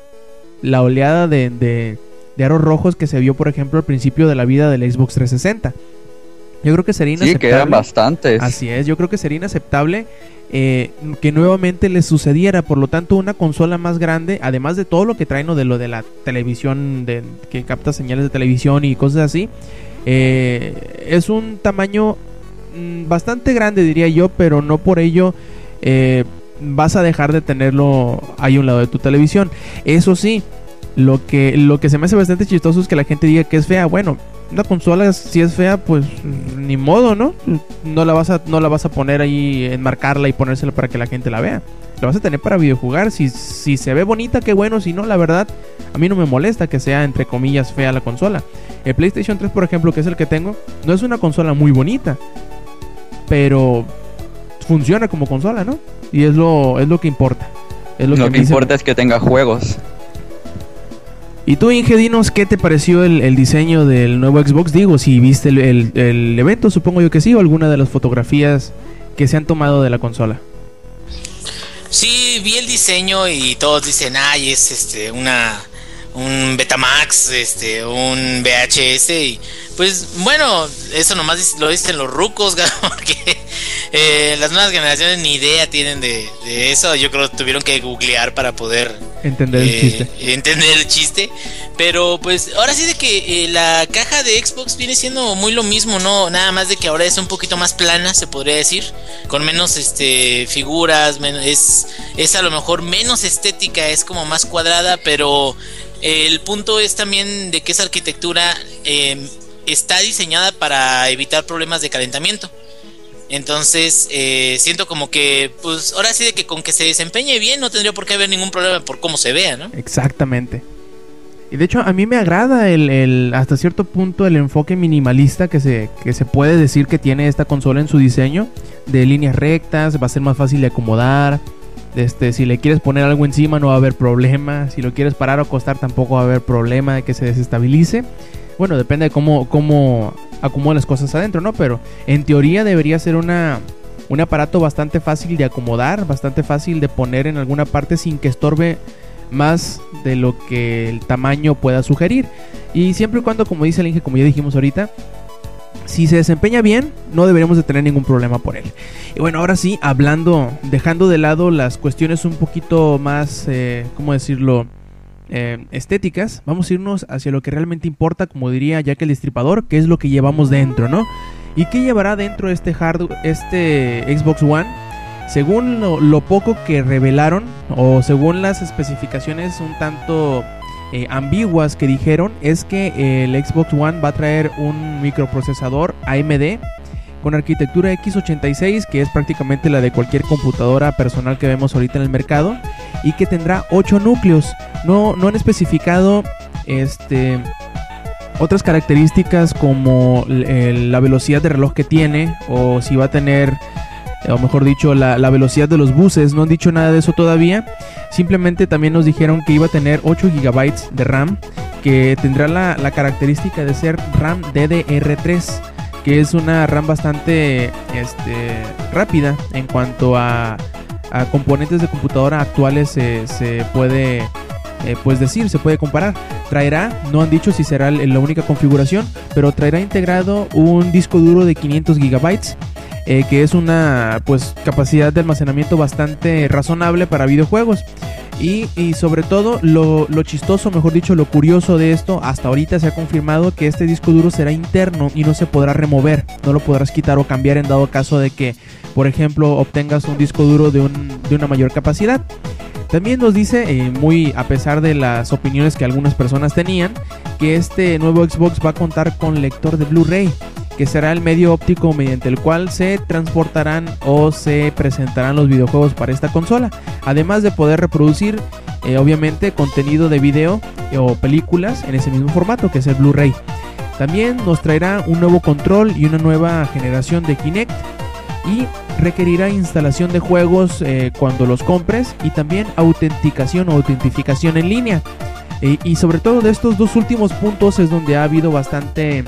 la oleada de aros rojos que se vio, por ejemplo, al principio de la vida del Xbox 360? Yo creo que sería Sí, inaceptable. que eran bastantes. Así es, yo creo que sería inaceptable eh, que nuevamente les sucediera. Por lo tanto, una consola más grande, además de todo lo que traen, o de lo de la televisión, de, que capta señales de televisión y cosas así, eh, es un tamaño mm, bastante grande, diría yo, pero no por ello eh, vas a dejar de tenerlo ahí a un lado de tu televisión. Eso sí, lo que, lo que se me hace bastante chistoso es que la gente diga que es fea. Bueno, una consola si es fea, pues mm, ni modo, ¿no? No la vas a, no la vas a poner ahí, enmarcarla y ponérsela para que la gente la vea. La vas a tener para videojugar. Si, si se ve bonita, qué bueno. Si no, la verdad, a mí no me molesta que sea, entre comillas, fea la consola. El PlayStation 3, por ejemplo, que es el que tengo, no es una consola muy bonita. Pero funciona como consola, ¿no? Y es lo, es lo que importa. Es lo, que importa es que tenga juegos. Y tú, Inge, dinos qué te pareció el, el diseño del nuevo Xbox. Digo, si viste el, el- el evento, supongo yo que sí, o alguna de las fotografías que se han tomado de la consola. Sí, vi el diseño y todos dicen, ay, es este una un Betamax, este, un VHS y pues bueno, eso nomás lo dicen los rucos, porque eh, las nuevas generaciones ni idea tienen de, de eso. Yo creo que tuvieron que googlear para poder Entender el eh, chiste. entender el chiste. Pero pues ahora sí de que eh, la caja de Xbox viene siendo muy lo mismo, ¿no? Nada más de que ahora es un poquito más plana, se podría decir. Con menos este figuras, men- es, es a lo mejor menos estética, es como más cuadrada, pero El punto es también de que esa arquitectura eh, está diseñada para evitar problemas de calentamiento. Entonces, eh, siento como que, pues ahora sí de que con que se desempeñe bien no tendría por qué haber ningún problema por cómo se vea, ¿no? Exactamente. Y de hecho a mí me agrada el- hasta cierto punto el enfoque minimalista que se, que se puede decir que tiene esta consola en su diseño. De líneas rectas, va a ser más fácil de acomodar. Este, si le quieres poner algo encima no va a haber problema. Si lo quieres parar o acostar tampoco va a haber problema de que se desestabilice. Bueno, depende de cómo, cómo acomodas las cosas adentro, ¿no? Pero en teoría debería ser una, un aparato bastante fácil de acomodar, bastante fácil de poner en alguna parte sin que estorbe más de lo que el tamaño pueda sugerir. Y siempre y cuando, como dice el Inge, como ya dijimos ahorita, si se desempeña bien, no deberíamos de tener ningún problema por él. Y bueno, ahora sí, hablando, dejando de lado las cuestiones un poquito más, eh, ¿cómo decirlo? Eh, estéticas, vamos a irnos hacia lo que realmente importa, como diría Jack el Destripador, que es lo que llevamos dentro, ¿no? ¿Y qué llevará dentro este hardware, este Xbox One? Según lo poco que revelaron, o según las especificaciones un tanto eh, ambiguas que dijeron, es que el Xbox One va a traer un microprocesador AMD con arquitectura x86, que es prácticamente la de cualquier computadora personal que vemos ahorita en el mercado, y que tendrá 8 núcleos. No, no han especificado este otras características como el- la velocidad de reloj que tiene o si va a tener o mejor dicho la, la velocidad de los buses no han dicho nada de eso todavía simplemente también nos dijeron que iba a tener 8 GB de RAM que tendrá la, la característica de ser RAM DDR3 que es una RAM bastante este, rápida en cuanto a, a componentes de computadora actuales se, se puede eh, pues decir, se puede comparar. Traerá, no han dicho si será la única configuración, pero traerá integrado un disco duro de 500 gigabytes. Eh, que es una pues capacidad de almacenamiento bastante razonable para videojuegos. Y, y sobre todo lo, lo chistoso mejor dicho lo curioso de esto hasta ahorita se ha confirmado que este disco duro será interno y no se podrá remover no lo podrás quitar o cambiar en dado caso de que por ejemplo obtengas un disco duro de, un- de una mayor capacidad. También nos dice, eh, muy a pesar de las opiniones que algunas personas tenían, que este nuevo Xbox va a contar con lector de Blu-ray, que será el medio óptico mediante el cual se transportarán o se presentarán los videojuegos para esta consola, además de poder reproducir, eh, obviamente, contenido de video eh, o películas en ese mismo formato que es el Blu-ray. También nos traerá un nuevo control y una nueva generación de Kinect y requerirá instalación de juegos eh, cuando los compres y también autenticación o autentificación en línea. Y sobre todo de estos dos últimos puntos es donde ha habido bastante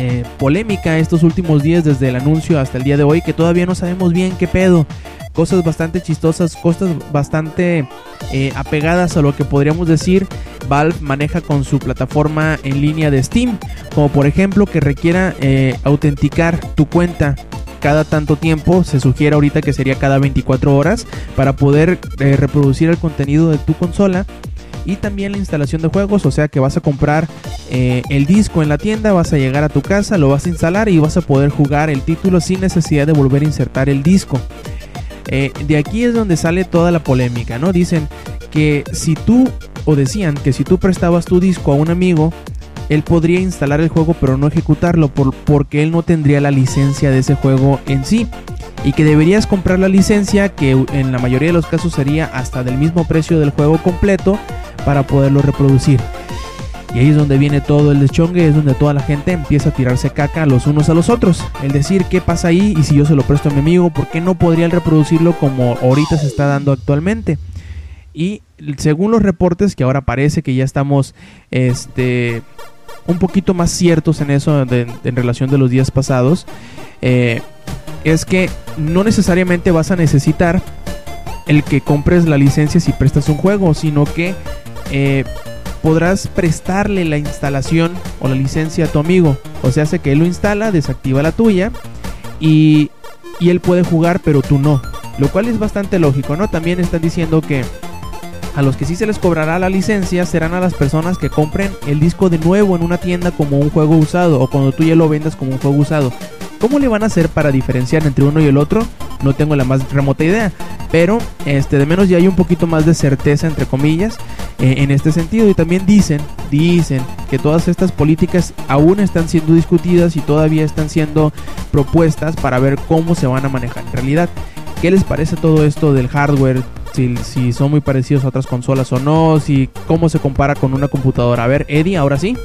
eh, polémica estos últimos días desde el anuncio hasta el día de hoy que todavía no sabemos bien qué pedo. Cosas bastante chistosas, cosas bastante eh, apegadas a lo que podríamos decir Valve maneja con su plataforma en línea de Steam, como por ejemplo que requiera eh, autenticar tu cuenta cada tanto tiempo, se sugiere ahorita que sería cada 24 horas, para poder eh, reproducir el contenido de tu consola. Y también la instalación de juegos, o sea que vas a comprar eh, el disco en la tienda, vas a llegar a tu casa, lo vas a instalar y vas a poder jugar el título sin necesidad de volver a insertar el disco. Eh, de aquí es donde sale toda la polémica, ¿no? Dicen que si tú, o decían que si tú prestabas tu disco a un amigo, él podría instalar el juego pero no ejecutarlo por- porque él no tendría la licencia de ese juego en sí. Y que deberías comprar la licencia que en la mayoría de los casos sería hasta del mismo precio del juego completo para poderlo reproducir. Y ahí es donde viene todo el deschongue, es donde toda la gente empieza a tirarse caca los unos a los otros. El decir qué pasa ahí y si yo se lo presto a mi amigo, ¿por qué no podría reproducirlo como ahorita se está dando actualmente? Y según los reportes, que ahora parece que ya estamos este, un poquito más ciertos en eso en relación de los días pasados, eh, es que no necesariamente vas a necesitar el que compres la licencia si prestas un juego, sino que eh, podrás prestarle la instalación o la licencia a tu amigo. O sea, hace que él lo instala, desactiva la tuya y, y él puede jugar, pero tú no. Lo cual es bastante lógico, ¿no? También están diciendo que a los que sí se les cobrará la licencia serán a las personas que compren el disco de nuevo en una tienda como un juego usado o cuando tú ya lo vendas como un juego usado. ¿Cómo le van a hacer para diferenciar entre uno y el otro? No tengo la más remota idea. Pero este, de menos ya hay un poquito más de certeza, entre comillas, eh, en este sentido. Y también dicen, dicen que todas estas políticas aún están siendo discutidas y todavía están siendo propuestas para ver cómo se van a manejar en realidad. ¿Qué les parece todo esto del hardware? Si, si son muy parecidos a otras consolas o no, si cómo se compara con una computadora. A ver, Eddie, ahora sí.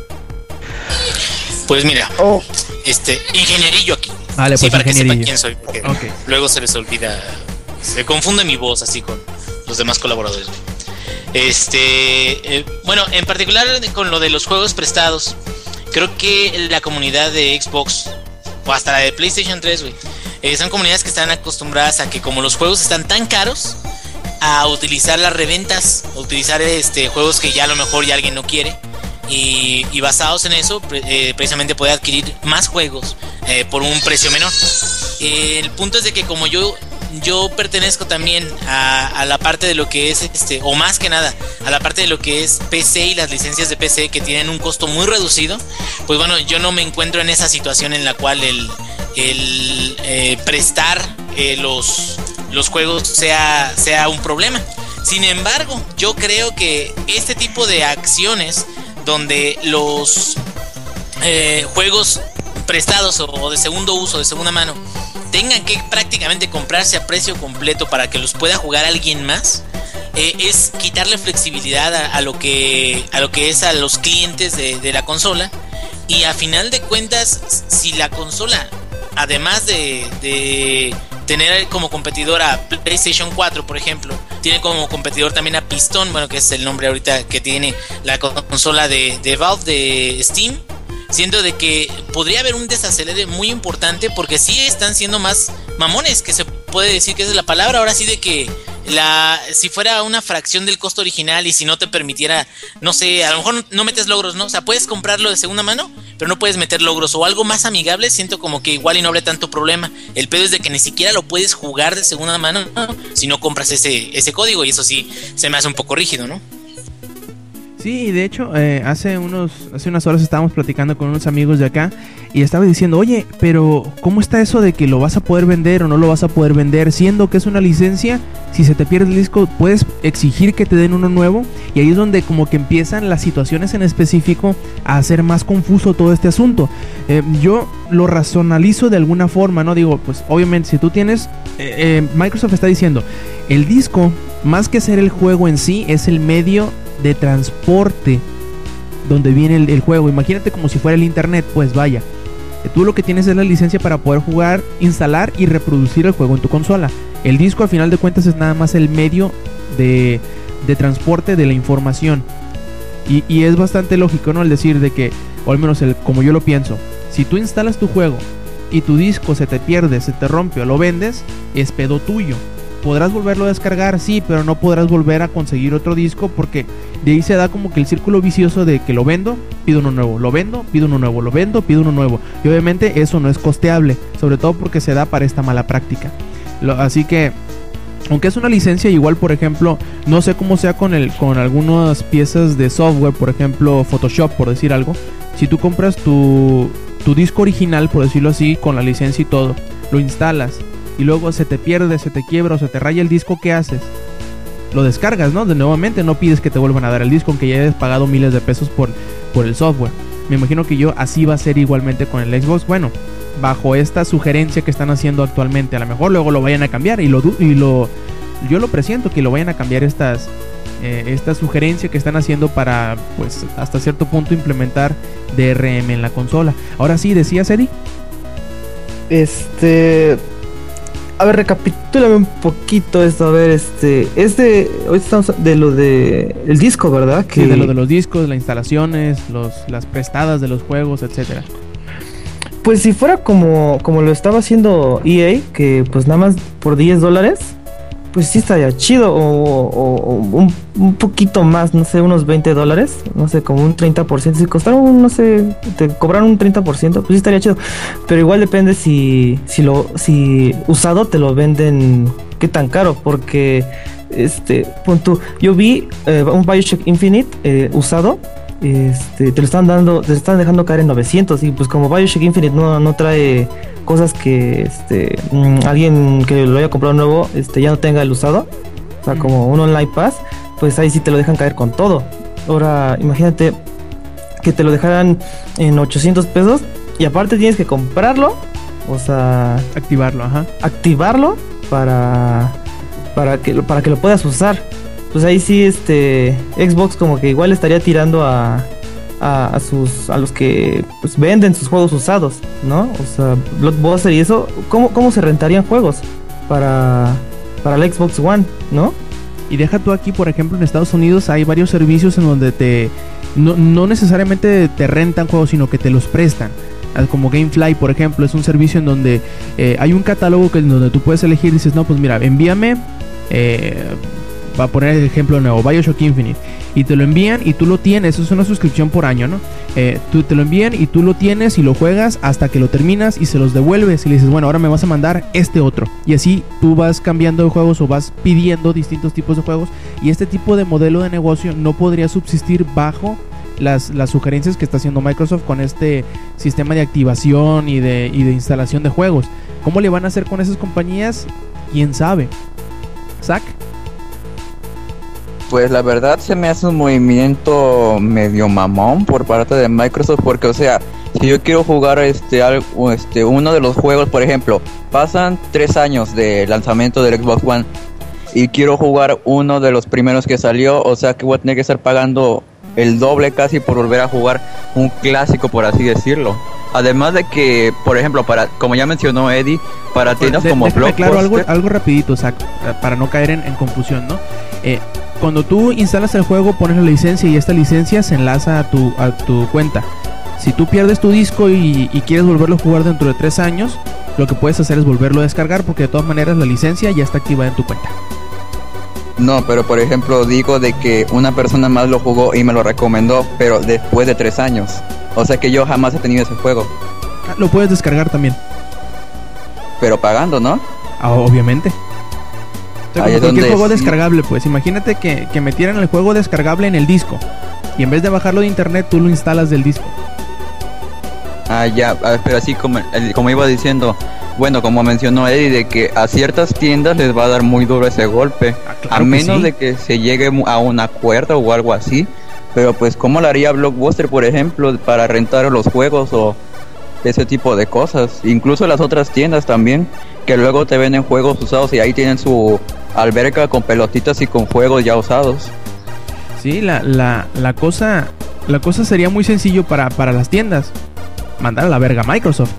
Pues mira, Oh, este, ingenierillo aquí. Vale, sí, pues para que sepan quién soy, porque luego se les olvida, se confunde mi voz así con los demás colaboradores. Este, eh, bueno, en particular con lo de los juegos prestados, creo que la comunidad de Xbox o hasta la de PlayStation 3, güey, eh, son comunidades que están acostumbradas a que como los juegos están tan caros, a utilizar las reventas, a utilizar este juegos que ya a lo mejor ya alguien no quiere. Y, y basados en eso, eh, precisamente puede adquirir más juegos eh, por un precio menor. Eh, el punto es de que como yo yo pertenezco también a, la parte de lo que es este o más que nada a la parte de lo que es PC y las licencias de PC que tienen un costo muy reducido pues bueno yo no me encuentro en esa situación en la cual el, eh, prestar eh, los los juegos sea sea un problema sin embargo yo creo que este tipo de acciones donde los juegos prestados o, de segundo uso, de segunda mano, tengan que prácticamente comprarse a precio completo para que los pueda jugar alguien más, eh, es quitarle flexibilidad a, lo que a lo que es a los clientes de, la consola. Y a final de cuentas si la consola además de, tener como competidor a PlayStation 4 por ejemplo tiene como competidor también a Piston bueno que es el nombre ahorita que tiene la consola de, de Valve de Steam siento de que podría haber un desacelere muy importante porque sí están siendo más mamones, que se puede decir que esa es la palabra, ahora sí de que la si fuera una fracción del costo original y si no te permitiera, no sé, a lo mejor no, metes logros, ¿no? O sea, puedes comprarlo de segunda mano, pero no puedes meter logros o algo más amigable, siento como que igual y no habría tanto problema. El pedo es de que ni siquiera lo puedes jugar de segunda mano si no compras ese ese código y eso sí se me hace un poco rígido, ¿no? Sí, de hecho, eh, hace unos hace unas horas estábamos platicando con unos amigos de acá y estaba diciendo, oye, pero ¿cómo está eso de que lo vas a poder vender o no lo vas a poder vender? Siendo que es una licencia, si se te pierde el disco, puedes exigir que te den uno nuevo y ahí es donde como que empiezan las situaciones en específico a hacer más confuso todo este asunto. Eh, yo lo razonalizo de alguna forma, ¿no? Digo, pues obviamente si tú tienes, eh, eh, Microsoft está diciendo, el disco, más que ser el juego en sí, es el medio de transporte donde viene el, juego. Imagínate como si fuera el internet, pues vaya. Eh, Tú lo que tienes es la licencia para poder jugar, instalar y reproducir el juego en tu consola. El disco a final de cuentas es nada más el medio de, de transporte de la información. Y, y es bastante lógico, ¿no? El decir de que, o al menos el, como yo lo pienso, si tú instalas tu juego y tu disco se te pierde, se te rompe o lo vendes, es pedo tuyo. Podrás volverlo a descargar, sí, pero no podrás volver a conseguir otro disco porque de ahí se da como que el círculo vicioso de que lo vendo, pido uno nuevo, lo vendo, pido uno nuevo, lo vendo, pido uno nuevo. Y obviamente eso no es costeable, sobre todo porque se da para esta mala práctica. Así que aunque es una licencia, igual por ejemplo, no sé cómo sea con el con algunas piezas de software, por ejemplo, Photoshop, por decir algo. Si tú compras tu, tu disco original, por decirlo así, con la licencia y todo, lo instalas y luego se te pierde, se te quiebra o se te raya el disco, ¿qué haces? Lo descargas, ¿no? De nuevamente no pides que te vuelvan a dar el disco, aunque ya hayas pagado miles de pesos por, por el software. Me imagino que yo así va a ser igualmente con el Xbox. Bueno, bajo esta sugerencia que están haciendo actualmente. A lo mejor luego lo vayan a cambiar y lo y lo yo lo presiento que lo vayan a cambiar estas eh, esta sugerencia que están haciendo para pues hasta cierto punto implementar DRM en la consola. Ahora sí, decías Eddie. Este. A ver, recapitúlame un poquito esto. A ver, este. Es de. Hoy estamos de lo de. El disco, ¿verdad? Sí, de lo de los discos, las instalaciones, los, las prestadas de los juegos, etcétera. Pues si fuera como, como lo estaba haciendo EA, que pues nada más por 10 dólares, pues sí estaría chido. O, un, un poquito más, no sé, unos 20 dólares, no sé, como un 30%. Si costaron, no sé, te cobraron un 30%, pues sí estaría chido. Pero igual depende si, si lo, si usado te lo venden, qué tan caro, porque este, pon tú, yo vi eh, un Bioshock Infinite eh, usado este, te lo están dando, te lo están dejando caer en 900 y pues como Bioshock Infinite no, no trae cosas que este mm, alguien que lo haya comprado nuevo este ya no tenga el usado, o sea como un online pass, pues ahí sí te lo dejan caer con todo. Ahora, imagínate que te lo dejaran en 800 pesos y aparte tienes que comprarlo, o sea, Activarlo, ajá. activarlo para para que para que lo puedas usar. Pues ahí sí este Xbox como que igual estaría tirando a a, sus a los que pues, venden sus juegos usados, ¿no? O sea, Blockbuster y eso, ¿cómo, cómo se rentarían juegos para para la Xbox One, ¿no? Y deja tú aquí, por ejemplo, en Estados Unidos hay varios servicios en donde te no, no necesariamente te rentan juegos, sino que te los prestan. Como Gamefly, por ejemplo, es un servicio en donde eh, hay un catálogo que en donde tú puedes elegir. Dices, no, pues mira, envíame. Eh, va a poner el ejemplo nuevo, Bioshock Infinite. Y te lo envían y tú lo tienes. Eso es una suscripción por año, ¿no? Eh, tú te lo envían y tú lo tienes y lo juegas hasta que lo terminas y se los devuelves. Y le dices, bueno, ahora me vas a mandar este otro. Y así tú vas cambiando de juegos o vas pidiendo distintos tipos de juegos. Y este tipo de modelo de negocio no podría subsistir bajo las, las sugerencias que está haciendo Microsoft con este sistema de activación y de, y de instalación de juegos. ¿Cómo le van a hacer con esas compañías? ¿Quién sabe? Zack. Pues la verdad se me hace un movimiento medio mamón por parte de Microsoft porque o sea, si yo quiero jugar este algo, este uno de los juegos, por ejemplo, pasan tres años de lanzamiento del Xbox One y quiero jugar uno de los primeros que salió, o sea que voy a tener que estar pagando el doble casi por volver a jugar un clásico por así decirlo. Además de que, por ejemplo, para como ya mencionó Eddie, para tiendas como déjame claro algo, Blockbuster, algo rapidito, Zack, eh, para no caer en, en confusión, ¿no? Eh, cuando tú instalas el juego, pones la licencia y esta licencia se enlaza a tu, a tu cuenta. Si tú pierdes tu disco y, y quieres volverlo a jugar dentro de tres años, lo que puedes hacer es volverlo a descargar porque de todas maneras la licencia ya está activada en tu cuenta. No, pero por ejemplo digo de que una persona más lo jugó y me lo recomendó, pero después de tres años. O sea que yo jamás he tenido ese juego, Ah, Lo puedes descargar también, pero pagando, ¿no? ah, obviamente. Sea, como cualquier juego descargable, pues imagínate que, que metieran el juego descargable en el disco y en vez de bajarlo de internet tú lo instalas del disco. Ah, ya, ah, pero así como, como iba diciendo, bueno, como mencionó Eddie, de que a ciertas tiendas les va a dar muy duro ese golpe, Ah, a claro menos sí. de que se llegue a un acuerdo o algo así. Pero pues, ¿cómo lo haría Blockbuster, por ejemplo, para rentar los juegos o ese tipo de cosas? Incluso las otras tiendas también, que luego te venden juegos usados y ahí tienen su alberca con pelotitas y con juegos ya usados. Sí, la, la, la cosa la cosa sería muy sencillo para, para las tiendas. Mandar a la verga a Microsoft.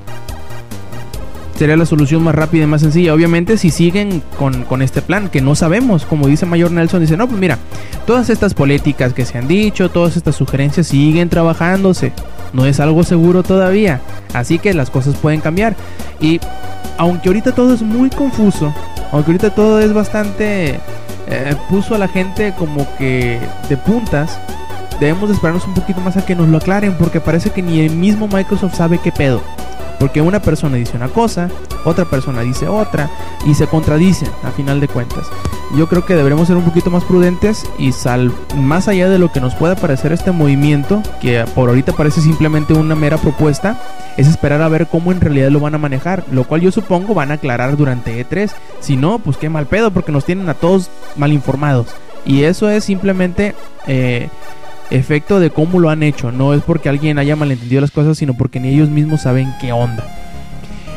Sería la solución más rápida y más sencilla. Obviamente si siguen con, con este plan, que no sabemos, como dice Mayor Nelson, dice, no, pues mira, todas estas políticas que se han dicho, todas estas sugerencias siguen trabajándose. No es algo seguro todavía. Así que las cosas pueden cambiar. Y aunque ahorita todo es muy confuso, aunque ahorita todo es bastante... eh, puso a la gente como que de puntas, debemos de esperarnos un poquito más a que nos lo aclaren porque parece que ni el mismo Microsoft sabe qué pedo. Porque una persona dice una cosa, otra persona dice otra y se contradicen a final de cuentas. Yo creo que deberemos ser un poquito más prudentes y sal más allá de lo que nos pueda parecer este movimiento, que por ahorita parece simplemente una mera propuesta, es esperar a ver cómo en realidad lo van a manejar, lo cual yo supongo van a aclarar durante E3. Si no, pues qué mal pedo porque nos tienen a todos mal informados. Y eso es simplemente eh, efecto de cómo lo han hecho. No es porque alguien haya malentendido las cosas, sino porque ni ellos mismos saben qué onda.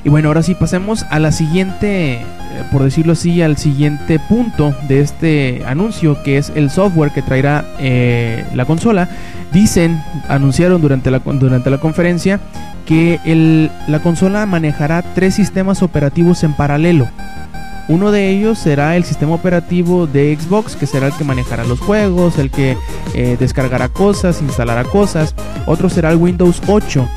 Y bueno, ahora sí pasemos a la siguiente, eh, por decirlo así, al siguiente punto de este anuncio, que es el software que traerá eh, la consola. Dicen, anunciaron durante la, durante la conferencia, que el- la consola manejará tres sistemas operativos en paralelo. Uno de ellos será el sistema operativo de Xbox, que será el que manejará los juegos, el que eh, descargará cosas, instalará cosas. Otro será el Windows 8,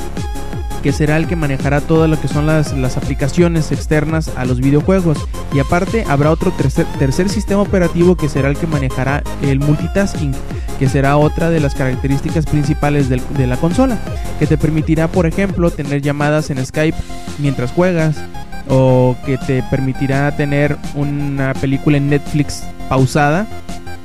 que será el que manejará todo lo que son las, aplicaciones externas a los videojuegos. Y aparte habrá otro tercer, sistema operativo que será el que manejará el multitasking, que será otra de las características principales de la consola, que te permitirá, por ejemplo, tener llamadas en Skype mientras juegas, o que te permitirá tener una película en Netflix pausada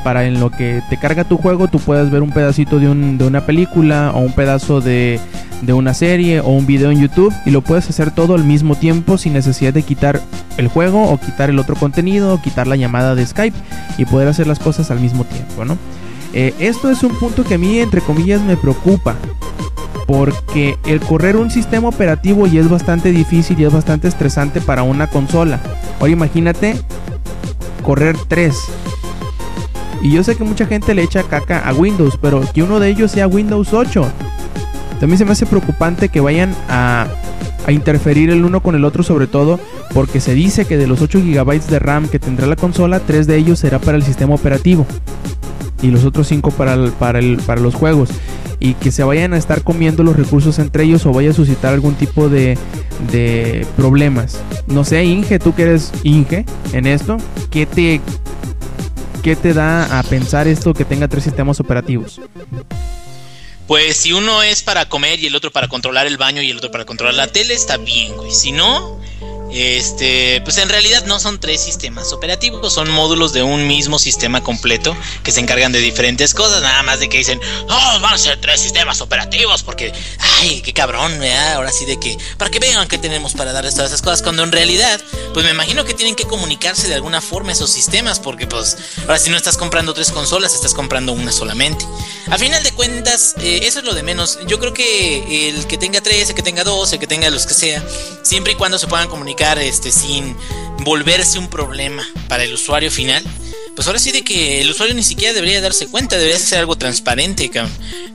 para en lo que te carga tu juego tú puedas ver un pedacito de, un- de una película o un pedazo de, de una serie o un video en YouTube y lo puedes hacer todo al mismo tiempo sin necesidad de quitar el juego o quitar el otro contenido o quitar la llamada de Skype y poder hacer las cosas al mismo tiempo, ¿no? Eh, esto es un punto que a mí, entre comillas, me preocupa. Porque el correr un sistema operativo y es bastante difícil y es bastante estresante para una consola. Ahora imagínate correr 3. Y yo sé que mucha gente le echa caca a Windows, pero que uno de ellos sea Windows 8. También se me hace preocupante que vayan a, interferir el uno con el otro, sobre todo porque se dice que de los 8 GB de RAM que tendrá la consola, 3 de ellos será para el sistema operativo y los otros 5 para, para, para los juegos. Y que se vayan a estar comiendo los recursos entre ellos o vaya a suscitar algún tipo de, de problemas. No sé, Inge, tú que eres Inge en esto, ¿qué te, ¿qué te da a pensar esto que tenga tres sistemas operativos? Pues si uno es para comer y el otro para controlar el baño y el otro para controlar la tele, está bien, güey. Si no, este, pues en realidad no son tres sistemas operativos, son módulos de un mismo sistema completo que se encargan de diferentes cosas, nada más de que dicen, oh, van a ser tres sistemas operativos, porque, ay, qué cabrón, ahora sí de que, para que vean que tenemos para darles todas esas cosas, cuando en realidad, pues me imagino que tienen que comunicarse de alguna forma esos sistemas, porque pues, ahora si no estás comprando tres consolas, estás comprando una solamente. A final de cuentas, eh, eso es lo de menos, yo creo que el que tenga tres, el que tenga dos, el que tenga los que sea, siempre y cuando se puedan comunicar este, sin volverse un problema para el usuario final, pues ahora sí de que el usuario ni siquiera debería darse cuenta, debería ser algo transparente,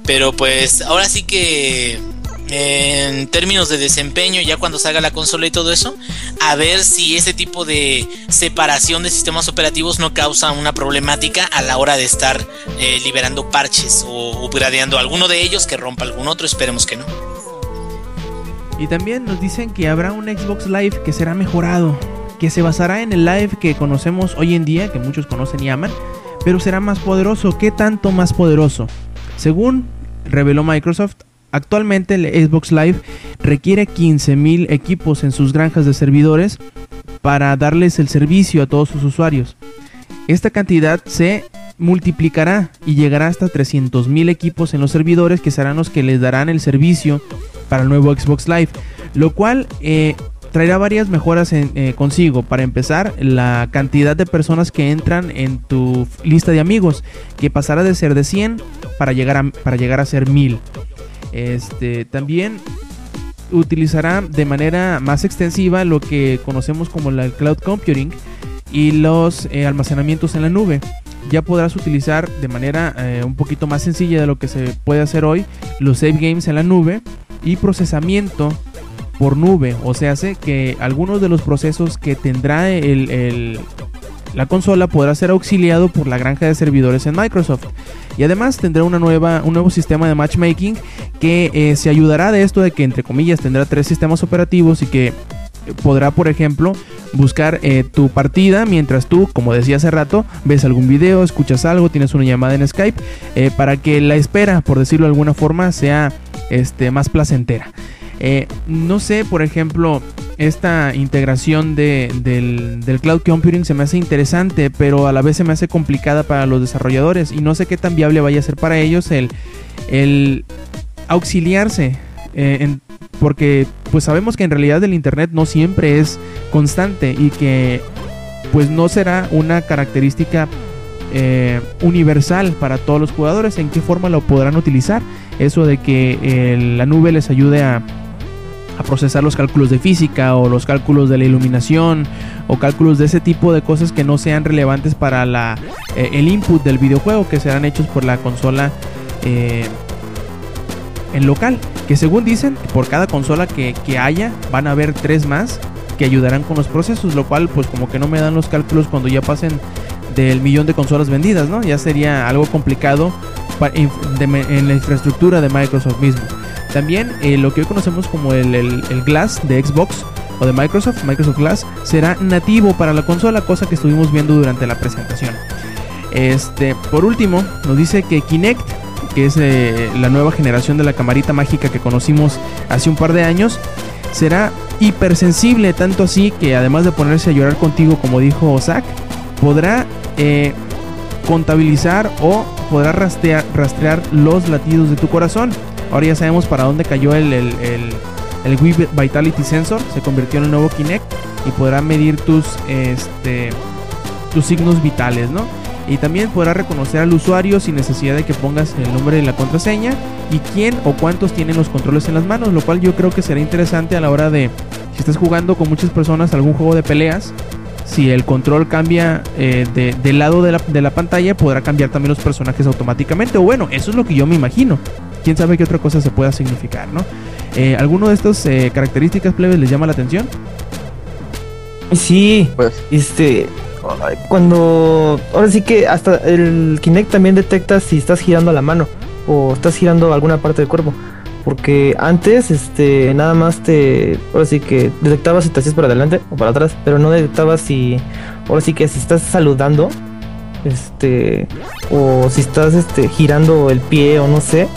pero pues ahora sí que en términos de desempeño, ya cuando salga la consola y todo eso, a ver si ese tipo de separación de sistemas operativos no causa una problemática a la hora de estar eh, liberando parches o upgradeando alguno de ellos que rompa algún otro, esperemos que no. Y también nos dicen que habrá un Xbox Live que será mejorado, que se basará en el Live que conocemos hoy en día, que muchos conocen y aman, pero será más poderoso. ¿Qué tanto más poderoso? Según reveló Microsoft, actualmente el Xbox Live requiere 15.000 equipos en sus granjas de servidores para darles el servicio a todos sus usuarios. Esta cantidad se multiplicará y llegará hasta 300.000 equipos en los servidores que serán los que les darán el servicio para el nuevo Xbox Live, lo cual eh, traerá varias mejoras eh, consigo. Para empezar, la cantidad de personas que entran en tu lista de amigos, que pasará de ser de 100 para llegar a, para llegar a ser 1000. Este, también utilizará de manera más extensiva lo que conocemos como la cloud computing y los eh, almacenamientos en la nube ya podrás utilizar de manera un poquito más sencilla de lo que se puede hacer hoy los save games en la nube y procesamiento por nube. O sea, hace que algunos de los procesos que tendrá el, la consola podrá ser auxiliado por la granja de servidores en Microsoft. Y además tendrá una nueva, un nuevo sistema de matchmaking que eh, se ayudará de esto de que entre comillas tendrá tres sistemas operativos y que podrá, por ejemplo, buscar eh, tu partida mientras tú, como decía hace rato, ves algún video, escuchas algo, tienes una llamada en Skype, eh, para que la espera, por decirlo de alguna forma, sea este, más placentera. Eh, no sé, por ejemplo, esta integración del, cloud computing se me hace interesante, pero a la vez se me hace complicada para los desarrolladores y no sé qué tan viable vaya a ser para ellos el, el auxiliarse. Eh, porque pues sabemos que en realidad el internet no siempre es constante y que pues no será una característica eh, universal para todos los jugadores. ¿En qué forma lo podrán utilizar? Eso de que eh, la nube les ayude a, procesar los cálculos de física o los cálculos de la iluminación o cálculos de ese tipo de cosas que no sean relevantes para la, eh, el input del videojuego que serán hechos por la consola en local. Que según dicen, por cada consola que, que haya van a haber tres más que ayudarán con los procesos, lo cual pues como que no me dan los cálculos cuando ya pasen del millón de consolas vendidas, ¿no? Ya sería algo complicado en la infraestructura de Microsoft mismo. También eh, lo que hoy conocemos como el, Glass de Xbox o de Microsoft, Microsoft Glass, será nativo para la consola, cosa que estuvimos viendo durante la presentación. Este, por último, nos dice que Kinect, que es eh, la nueva generación de la camarita mágica que conocimos hace un par de años, será hipersensible, tanto así que además de ponerse a llorar contigo, como dijo Zack, podrá eh, contabilizar o podrá rastrear, los latidos de tu corazón. Ahora ya sabemos para dónde cayó el Wii Vitality Sensor. Se convirtió en el nuevo Kinect y podrá medir tus, este, tus signos vitales, ¿no? Y también podrá reconocer al usuario sin necesidad de que pongas el nombre y la contraseña y quién o cuántos tienen los controles en las manos, lo cual yo creo que será interesante a la hora de, si estás jugando con muchas personas algún juego de peleas, si el control cambia eh, de, del lado de la, de la pantalla, podrá cambiar también los personajes automáticamente. O bueno, eso es lo que yo me imagino. Quién sabe qué otra cosa se pueda significar, ¿no? Eh, ¿Alguno de estas eh, características plebes les llama la atención? Sí, Pues este. Cuando. Ahora sí que hasta el Kinect también detecta si estás girando la mano o estás girando alguna parte del cuerpo. Porque antes, este, nada más te. Ahora sí que detectaba si te hacías para adelante o para atrás, pero no detectaba si. Ahora sí que si estás saludando, este. O si estás, este, girando el pie o no sé.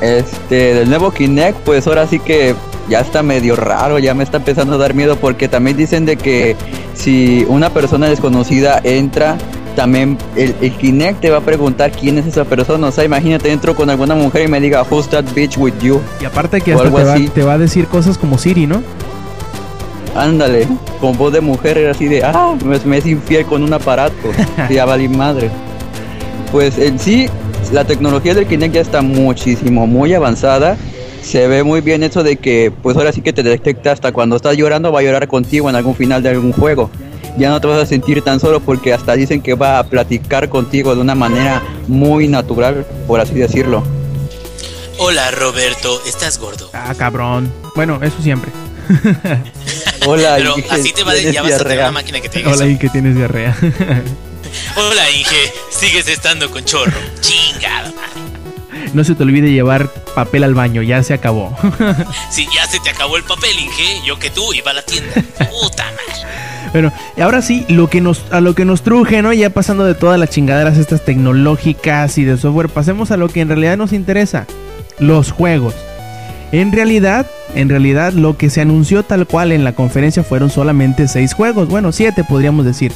Este, del nuevo Kinect, pues ahora sí que ya está medio raro, ya me está empezando a dar miedo porque también dicen de que si una persona desconocida entra, también el, el Kinect te va a preguntar quién es esa persona. O sea, imagínate, entro con alguna mujer y me diga, who's that bitch with you? Y aparte que hasta te va, así. te va a decir cosas como Siri, ¿no? Ándale, con voz de mujer era así de, ah, me, me es infiel con un aparato. Ya valí madre. Pues en sí, la tecnología del Kinect ya está muchísimo, muy avanzada. Se ve muy bien eso de que, pues ahora sí que te detecta hasta cuando estás llorando, va a llorar contigo en algún final de algún juego. Ya no te vas a sentir tan solo porque hasta dicen que va a platicar contigo de una manera muy natural, por así decirlo. Hola Roberto, ¿estás gordo? Ah, cabrón. Bueno, eso siempre. Hola, Pero Inge, así te va a ¿tienes ya vas a tener una máquina que te diga Hola, que tienes diarrea. Hola Inge, sigues estando con chorro. Chingada madre. No se te olvide llevar papel al baño, ya se acabó. Si ya se te acabó el papel, Inge, yo que tú iba a la tienda. Puta madre. Bueno, y ahora sí, lo que nos, a lo que nos truje, ¿no? Ya pasando de todas las chingaderas estas tecnológicas y de software, pasemos a lo que en realidad nos interesa, los juegos. En realidad, en realidad lo que se anunció tal cual en la conferencia fueron solamente seis juegos, bueno, siete podríamos decir.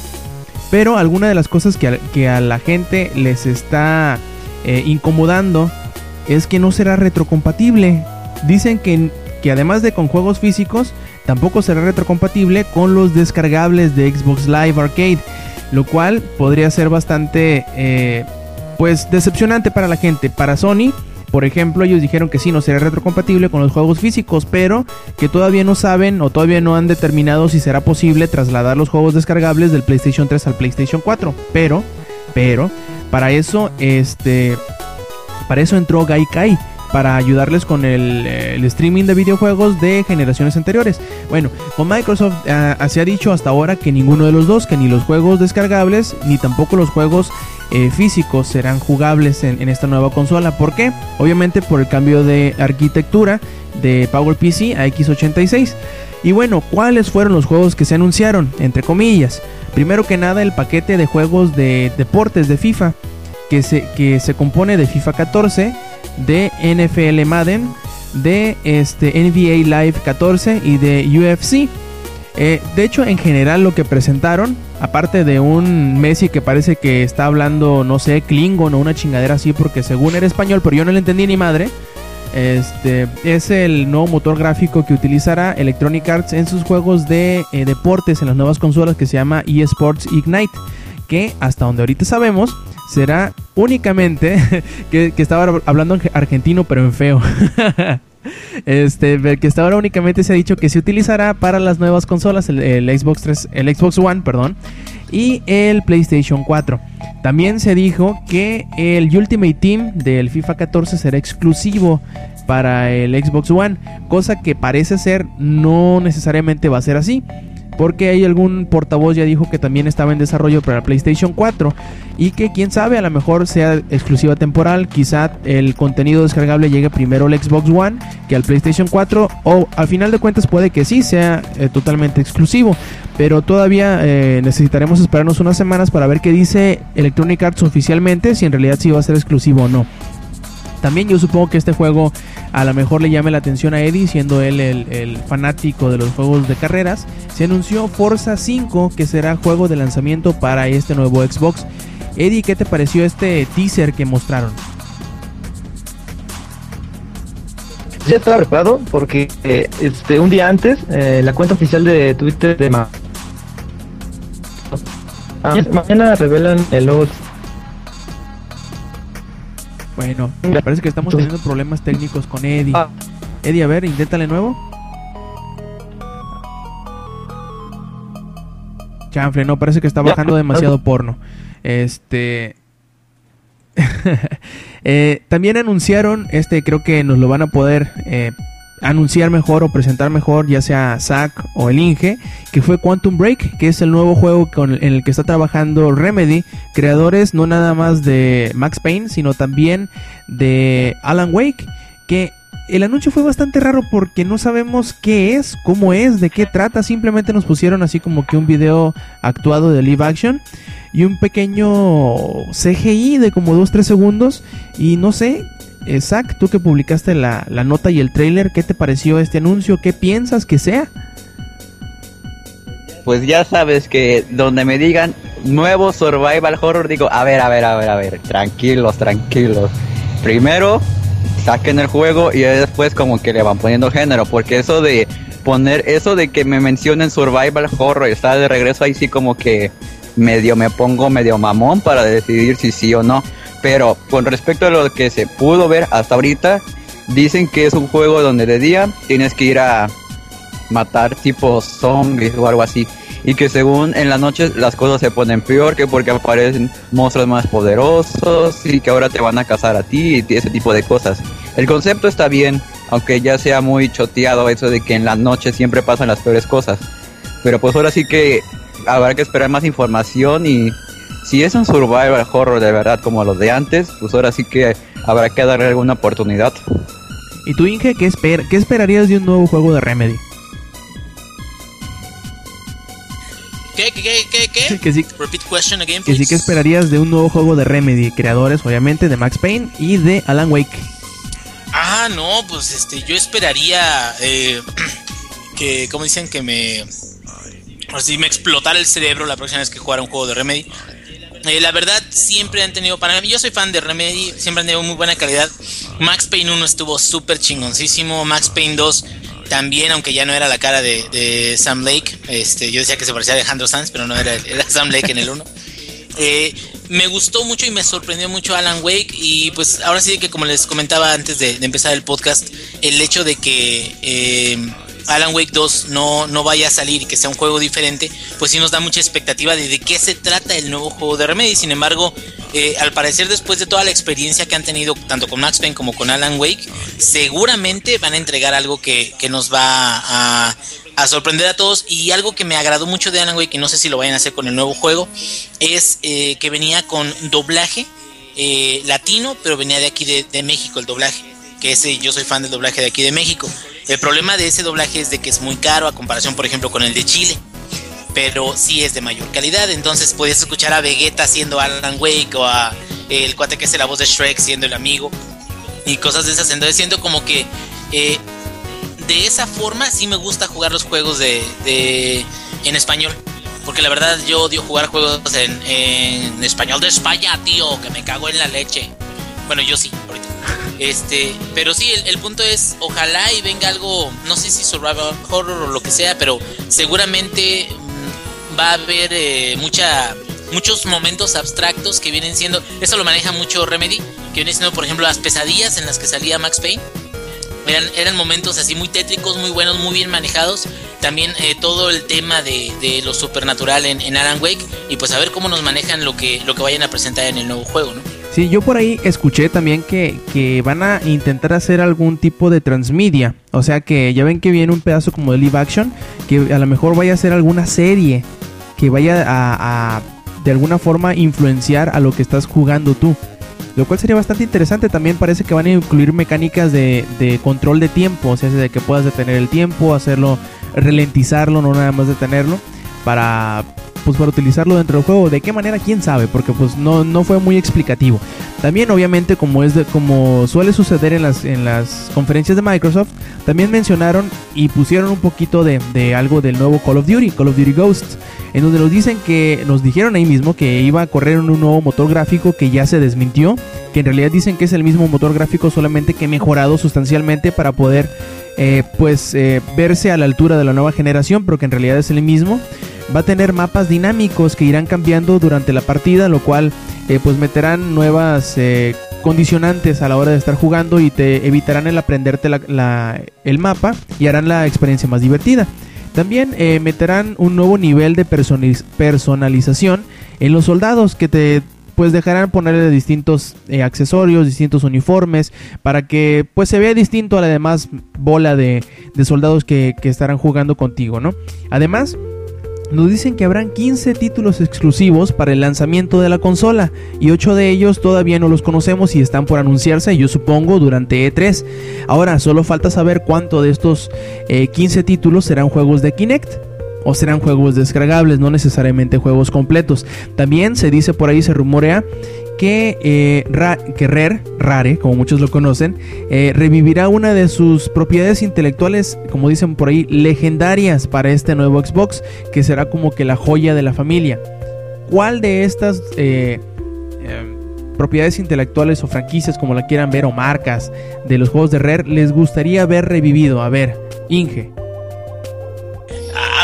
Pero alguna de las cosas que a, que a la gente les está eh, incomodando es que no será retrocompatible. Dicen que, que además de con juegos físicos, tampoco será retrocompatible con los descargables de Xbox Live Arcade, lo cual podría ser bastante eh, pues decepcionante para la gente. Para Sony, por ejemplo, ellos dijeron que sí, no será retrocompatible con los juegos físicos, pero que todavía no saben o todavía no han determinado si será posible trasladar los juegos descargables del PlayStation 3 al PlayStation 4. Pero, pero, para eso, este, para eso entró Gaikai para ayudarles con el, streaming de videojuegos de generaciones anteriores. Bueno, con Microsoft ah, se ha dicho hasta ahora que ninguno de los dos, que ni los juegos descargables ni tampoco los juegos eh, físicos serán jugables en, en esta nueva consola. ¿Por qué? Obviamente por el cambio de arquitectura de PowerPC a x86. Y bueno, ¿cuáles fueron los juegos que se anunciaron? Entre comillas. Primero que nada, el paquete de juegos de deportes de FIFA, que se, que se compone de FIFA 14, de NFL Madden, de este, NBA Live 14 y de UFC. Eh, de hecho, en general lo que presentaron, aparte de un Messi que parece que está hablando, no sé, Klingon o una chingadera así, porque según era español, pero yo no le entendí ni madre. Este es el nuevo motor gráfico que utilizará Electronic Arts en sus juegos de eh, deportes en las nuevas consolas que se llama eSports Ignite, que hasta donde ahorita sabemos será únicamente que, estaba hablando en argentino pero en feo. Este, que hasta ahora únicamente se ha dicho que se utilizará para las nuevas consolas, el, el Xbox 3, el Xbox One, perdón, y el PlayStation 4. También se dijo que el Ultimate Team del FIFA 14 será exclusivo para el Xbox One, cosa que parece ser no necesariamente va a ser así. Porque hay algún portavoz ya dijo que también estaba en desarrollo para PlayStation 4 y que quién sabe a lo mejor sea exclusiva temporal, quizá el contenido descargable llegue primero al Xbox One que al PlayStation 4 o al final de cuentas puede que sí sea eh, totalmente exclusivo, pero todavía eh, necesitaremos esperarnos unas semanas para ver qué dice Electronic Arts oficialmente si en realidad sí va a ser exclusivo o no. También yo supongo que este juego a lo mejor le llame la atención a Eddie, siendo él el, fanático de los juegos de carreras. Se anunció Forza 5, que será juego de lanzamiento para este nuevo Xbox. Eddie, ¿qué te pareció este teaser que mostraron? ya estaba preparado porque eh, este un día antes eh, la cuenta oficial de Twitter de Ma Ah, mañana revelan el logo Bueno, me parece que estamos teniendo problemas técnicos con Eddie. Ah. Eddie, a ver, inténtale nuevo. Chanfle, no, parece que está bajando demasiado porno. Este. Eh, también anunciaron, este creo que nos lo van a poder eh, anunciar mejor o presentar mejor, ya sea Zack o el Inge, que fue Quantum Break, que es el nuevo juego con, en el que está trabajando Remedy, creadores no nada más de Max Payne, sino también de Alan Wake, que el anuncio fue bastante raro porque no sabemos qué es, cómo es, de qué trata, simplemente nos pusieron así como que un video actuado de live action y un pequeño CGI de como 2-3 segundos y no sé, eh, tú que publicaste la, la nota y el trailer, ¿qué te pareció este anuncio? ¿Qué piensas que sea? Pues ya sabes que donde me digan nuevo survival horror, digo, a ver, a ver, a ver, a ver, tranquilos, tranquilos. Primero saquen el juego y después como que le van poniendo género, porque eso de poner, eso de que me mencionen survival horror, está de regreso ahí sí como que medio me pongo medio mamón para decidir si sí o no. Pero con respecto a lo que se pudo ver hasta ahorita, dicen que es un juego donde de día tienes que ir a matar tipo zombies o algo así. Y que según en la noche las cosas se ponen peor que porque aparecen monstruos más poderosos y que ahora te van a cazar a ti y ese tipo de cosas. El concepto está bien, aunque ya sea muy choteado eso de que en la noche siempre pasan las peores cosas. Pero pues ahora sí que habrá que esperar más información y si es un survival horror de verdad como los de antes, pues ahora sí que habrá que darle alguna oportunidad. ¿Y tú, Inge, qué, esper- qué esperarías de un nuevo juego de Remedy? ¿Qué, qué, qué, qué, qué? Que sí, Repeat question again, que sí que esperarías de un nuevo juego de Remedy, creadores obviamente de Max Payne y de Alan Wake. Ah, no, pues este, yo esperaría eh, que, como dicen, que me. Así me explotara el cerebro la próxima vez que jugara un juego de Remedy. Eh, la verdad, siempre han tenido. Para mí, yo soy fan de Remedy, siempre han tenido muy buena calidad. Max Payne 1 estuvo súper chingoncísimo. Max Payne 2 también, aunque ya no era la cara de, Sam Lake. Este, yo decía que se parecía a Alejandro Sanz, pero no era, era Sam Lake en el 1. Eh, me gustó mucho y me sorprendió mucho Alan Wake y pues ahora sí que como les comentaba antes de, de empezar el podcast, el hecho de que eh, Alan Wake 2 no, no vaya a salir que sea un juego diferente, pues sí nos da mucha expectativa de, qué se trata el nuevo juego de Remedy. Sin embargo, eh, al parecer después de toda la experiencia que han tenido tanto con Max Payne como con Alan Wake, seguramente van a entregar algo que, que nos va a, a sorprender a todos y algo que me agradó mucho de Alan Wake y no sé si lo vayan a hacer con el nuevo juego es eh, que venía con doblaje eh, latino pero venía de aquí de, de México el doblaje que ese yo soy fan del doblaje de aquí de México el problema de ese doblaje es de que es muy caro a comparación por ejemplo con el de Chile pero sí es de mayor calidad entonces podías escuchar a Vegeta siendo Alan Wake o a el cuate que hace la voz de Shrek siendo el amigo y cosas de esas entonces siento como que eh, de esa forma sí me gusta jugar los juegos de, en español. Porque la verdad yo odio jugar juegos en, en español de España, tío, que me cago en la leche. Bueno, yo sí. Este, pero sí, el, punto es, ojalá y venga algo, no sé si survival horror o lo que sea, pero seguramente mm, va a haber eh, mucha, muchos momentos abstractos que vienen siendo, eso lo maneja mucho Remedy, que vienen siendo, por ejemplo, las pesadillas en las que salía Max Payne. Eran, momentos así muy tétricos, muy buenos, muy bien manejados. También eh, todo el tema de, de lo supernatural en, en Alan Wake. Y pues a ver cómo nos manejan lo que, lo que vayan a presentar en el nuevo juego, ¿no? Sí, yo por ahí escuché también que, que van a intentar hacer algún tipo de transmedia. O sea que ya ven que viene un pedazo como de live action, que a lo mejor vaya a ser alguna serie que vaya a, a, de alguna forma influenciar a lo que estás jugando tú. Lo cual sería bastante interesante. También parece que van a incluir mecánicas de, de control de tiempo. O sea, de que puedas detener el tiempo, hacerlo, ralentizarlo, no nada más detenerlo. Para pues para utilizarlo dentro del juego. ¿De qué manera? ¿Quién sabe? Porque pues no, no fue muy explicativo. También obviamente como es de, como suele suceder en las, en las conferencias de Microsoft, también mencionaron y pusieron un poquito de, de algo del nuevo Call of Duty, Call of Duty Ghosts, en donde nos dicen que nos dijeron ahí mismo que iba a correr un nuevo motor gráfico que ya se desmintió, que en realidad dicen que es el mismo motor gráfico solamente que mejorado sustancialmente para poder eh, pues eh, verse a la altura de la nueva generación, pero que en realidad es el mismo. Va a tener mapas dinámicos que irán cambiando durante la partida, lo cual eh, pues meterán nuevas eh, condicionantes a la hora de estar jugando y te evitarán el aprenderte el mapa y harán la experiencia más divertida. También meterán un nuevo nivel de personalización en los soldados que te pues dejarán ponerle distintos eh, accesorios, distintos uniformes para que pues se vea distinto a la demás bola de, soldados que, estarán jugando contigo, ¿no? Además, nos dicen que habrán 15 títulos exclusivos para el lanzamiento de la consola y 8 de ellos todavía no los conocemos y están por anunciarse, yo supongo, durante E3. Ahora, solo falta saber cuánto de estos eh, 15 títulos serán juegos de Kinect o serán juegos descargables, no necesariamente juegos completos. También se dice por ahí, se rumorea que, eh, Ra- que Rare, como muchos lo conocen, eh, revivirá una de sus propiedades intelectuales, como dicen por ahí, legendarias para este nuevo Xbox, que será como que la joya de la familia. ¿Cuál de estas eh, eh, propiedades intelectuales o franquicias, como la quieran ver, o marcas de los juegos de Rare, les gustaría ver revivido? A ver, Inge.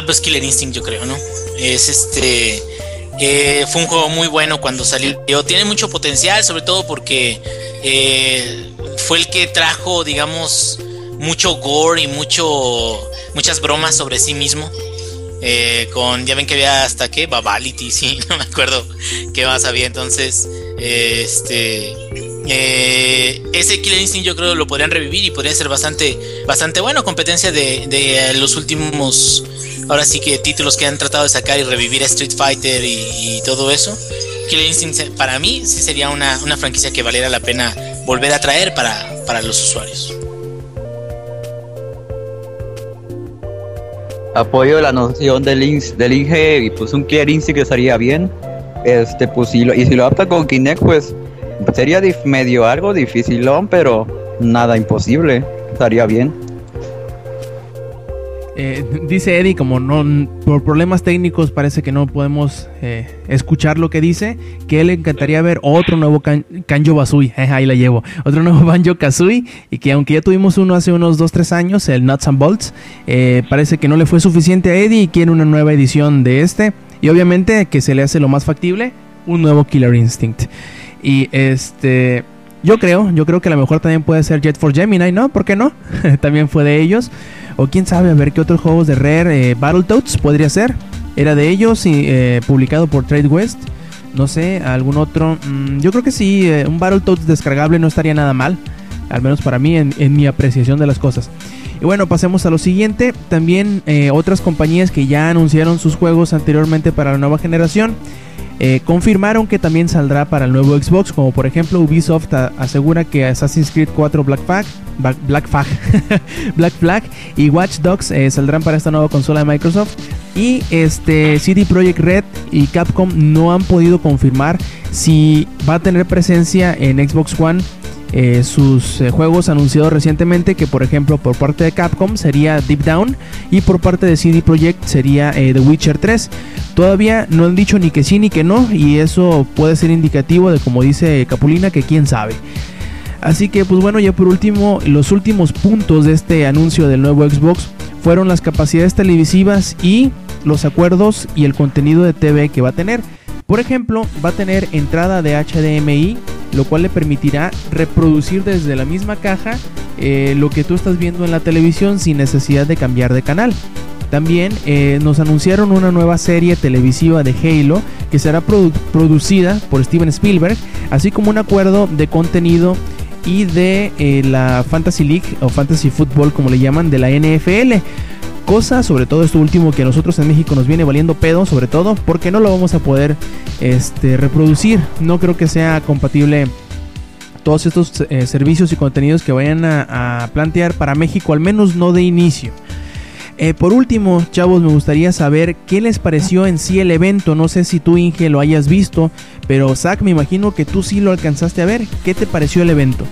Pues Killer Instinct, yo creo, ¿no? Es este. eh, fue un juego muy bueno cuando salió. Tiene mucho potencial, sobre todo porque eh, fue el que trajo, digamos, mucho gore y mucho muchas bromas sobre sí mismo. Eh, con, ya ven que había hasta qué, Babality, sí, no me acuerdo qué más había. Entonces, este. ese Killer Instinct yo creo lo podrían revivir y podría ser bastante bastante bueno competencia de, de los últimos ahora sí que títulos que han tratado de sacar y revivir a Street Fighter y, y todo eso Killer Instinct para mí sí sería una, una franquicia que valiera la pena volver a traer para, para los usuarios Apoyo la noción del, del Inge y pues un Killer Instinct estaría bien. Este, pues si lo, y si lo adapta con Kinect, pues sería medio algo dificilón, pero nada imposible. Estaría bien. Eh, dice Eddie, como no por problemas técnicos parece que no podemos eh, escuchar lo que dice, que él le encantaría ver otro nuevo kan Kanjo Bazooy, eh, ahí la llevo, otro nuevo Banjo Kazooie, y que aunque ya tuvimos uno hace unos 2-3 años, el Nuts and Bolts, eh, parece que no le fue suficiente a Eddie y quiere una nueva edición de este, y obviamente que se le hace lo más factible, un nuevo Killer Instinct. Y este... Yo creo, yo creo que a lo mejor también puede ser Jet for Gemini, ¿no? ¿Por qué no? también fue de ellos. O quién sabe, a ver qué otros juegos de Rare, eh, Battletoads podría ser. Era de ellos y eh, publicado por Trade West. No sé, algún otro. mm, yo creo que sí, eh, un Battletoads descargable no estaría nada mal. Al menos para mí, en, mi apreciación de las cosas. Y bueno, pasemos a lo siguiente. También eh, otras compañías que ya anunciaron sus juegos anteriormente para la nueva generación. Eh, confirmaron que también saldrá para el nuevo Xbox, como por ejemplo Ubisoft asegura que Assassin's Creed 4 Black Flag, Black Flag, Black Flag y Watch Dogs eh, saldrán para esta nueva consola de Microsoft. Y este CD Projekt Red y Capcom no han podido confirmar si va a tener presencia en Xbox One eh, sus eh, juegos anunciados recientemente, que por ejemplo por parte de Capcom sería Deep Down y por parte de CD Projekt sería eh, The Witcher 3. Todavía no han dicho ni que sí ni que no y eso puede ser indicativo de como dice Capulina que quién sabe. Así que pues bueno, ya por último, los últimos puntos de este anuncio del nuevo Xbox fueron las capacidades televisivas y los acuerdos y el contenido de TV que va a tener. Por ejemplo, va a tener entrada de HDMI, lo cual le permitirá reproducir desde la misma caja eh, lo que tú estás viendo en la televisión sin necesidad de cambiar de canal. También eh, nos anunciaron una nueva serie televisiva de Halo que será produ- producida por Steven Spielberg, así como un acuerdo de contenido y de eh, la Fantasy League o Fantasy Football como le llaman de la NFL. Cosa, sobre todo esto último que a nosotros en México nos viene valiendo pedo, sobre todo porque no lo vamos a poder este, reproducir. No creo que sea compatible todos estos eh, servicios y contenidos que vayan a, plantear para México, al menos no de inicio. Eh, por último, chavos, me gustaría saber qué les pareció en sí el evento. No sé si tú, Inge, lo hayas visto, pero Zach, me imagino que tú sí lo alcanzaste a ver. ¿Qué te pareció el evento?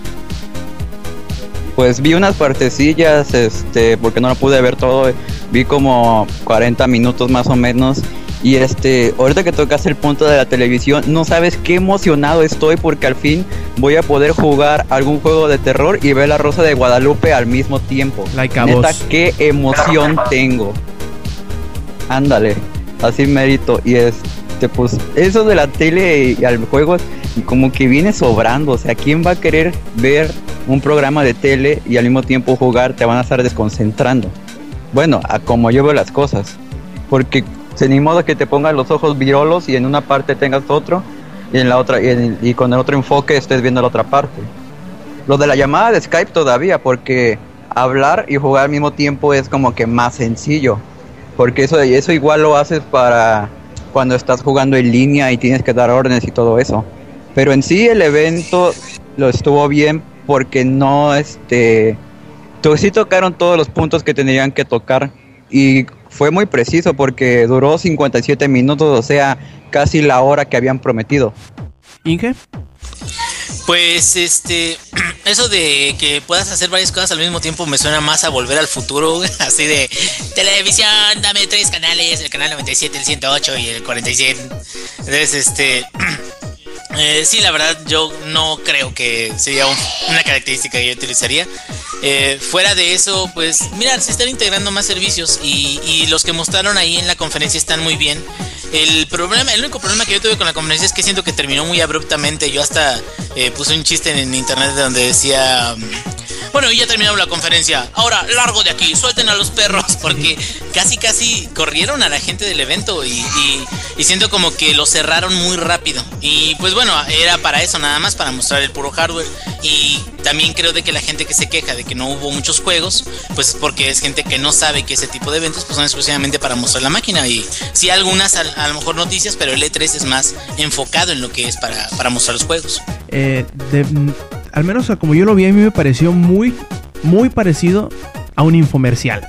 Pues vi unas partecillas, este, porque no lo pude ver todo. Vi como 40 minutos más o menos. Y este, ahorita que tocas el punto de la televisión, no sabes qué emocionado estoy porque al fin voy a poder jugar algún juego de terror y ver la Rosa de Guadalupe al mismo tiempo. Like a Neta, qué emoción tengo. Ándale, así mérito. Y este, pues, eso de la tele y al juego, como que viene sobrando. O sea, ¿quién va a querer ver un programa de tele y al mismo tiempo jugar? Te van a estar desconcentrando. Bueno, a como yo veo las cosas. Porque se ni modo que te pongan los ojos virolos y en una parte tengas otro y en la otra y con el otro enfoque estés viendo la otra parte. Lo de la llamada de Skype todavía, porque hablar y jugar al mismo tiempo es como que más sencillo. Porque eso, eso igual lo haces para cuando estás jugando en línea y tienes que dar órdenes y todo eso. Pero en sí el evento lo estuvo bien porque no, este, sí tocaron todos los puntos que tenían que tocar y fue muy preciso porque duró 57 minutos, o sea, casi la hora que habían prometido. Inge. Pues este, eso de que puedas hacer varias cosas al mismo tiempo me suena más a volver al futuro, así de televisión, dame tres canales, el canal 97, el 108 y el 47. Entonces, este, eh, sí, la verdad yo no creo que sería un- una característica que yo utilizaría. Eh, fuera de eso, pues mira, se están integrando más servicios y, y los que mostraron ahí en la conferencia están muy bien. El problema, el único problema que yo tuve con la conferencia es que siento que terminó muy abruptamente. Yo hasta eh, puse un chiste en internet donde decía, bueno, ya terminamos la conferencia. Ahora largo de aquí, suelten a los perros porque casi casi corrieron a la gente del evento y, y- y siento como que lo cerraron muy rápido. Y pues bueno, era para eso nada más para mostrar el puro hardware y también creo de que la gente que se queja de que no hubo muchos juegos, pues es porque es gente que no sabe que ese tipo de eventos pues son exclusivamente para mostrar la máquina y sí algunas a, lo mejor noticias, pero el E3 es más enfocado en lo que es para, para mostrar los juegos. Eh, de- al menos como yo lo vi, a mí me pareció muy, muy parecido a un infomercial.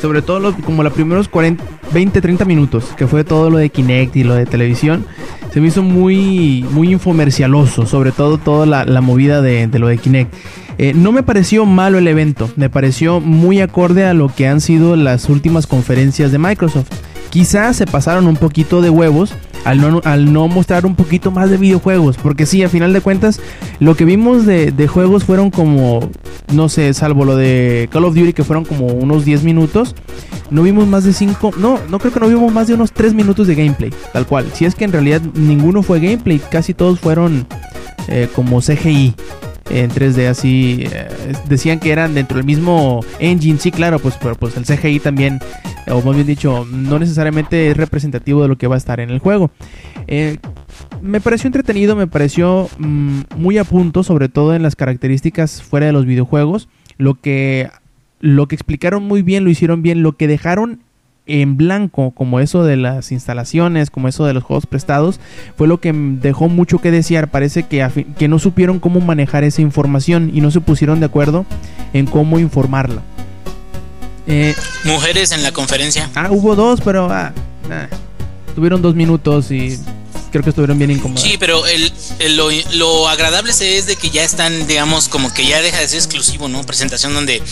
Sobre todo como los primeros 40, 20, 30 minutos, que fue todo lo de Kinect y lo de televisión, se me hizo muy, muy infomercialoso, sobre todo toda la, la movida de, de lo de Kinect. Eh, no me pareció malo el evento, me pareció muy acorde a lo que han sido las últimas conferencias de Microsoft. Quizás se pasaron un poquito de huevos al no, mostrar un poquito más de videojuegos. Porque sí, a final de cuentas, lo que vimos de, de juegos fueron como, no sé, salvo lo de Call of Duty, que fueron como unos 10 minutos. No vimos más de 5, no, no creo que no vimos más de unos 3 minutos de gameplay, tal cual. Si es que en realidad ninguno fue gameplay, casi todos fueron eh, como CGI en 3D así eh, decían que eran dentro del mismo engine sí claro pues pero pues el CGI también eh, o más bien dicho no necesariamente es representativo de lo que va a estar en el juego. Eh, me pareció entretenido me pareció mm, muy a punto sobre todo en las características fuera de los videojuegos lo que lo que explicaron muy bien lo hicieron bien lo que dejaron en blanco, como eso de las instalaciones, como eso de los juegos prestados, fue lo que dejó mucho que desear. Parece que, que no supieron cómo manejar esa información y no se pusieron de acuerdo en cómo informarla. Eh, Mujeres en la conferencia. ah, hubo dos, pero ah, ah, tuvieron dos minutos y creo que estuvieron bien incómodos. Sí, pero el, el- lo, lo agradable es de que ya están, digamos, como que ya deja de ser exclusivo, ¿no? Presentación donde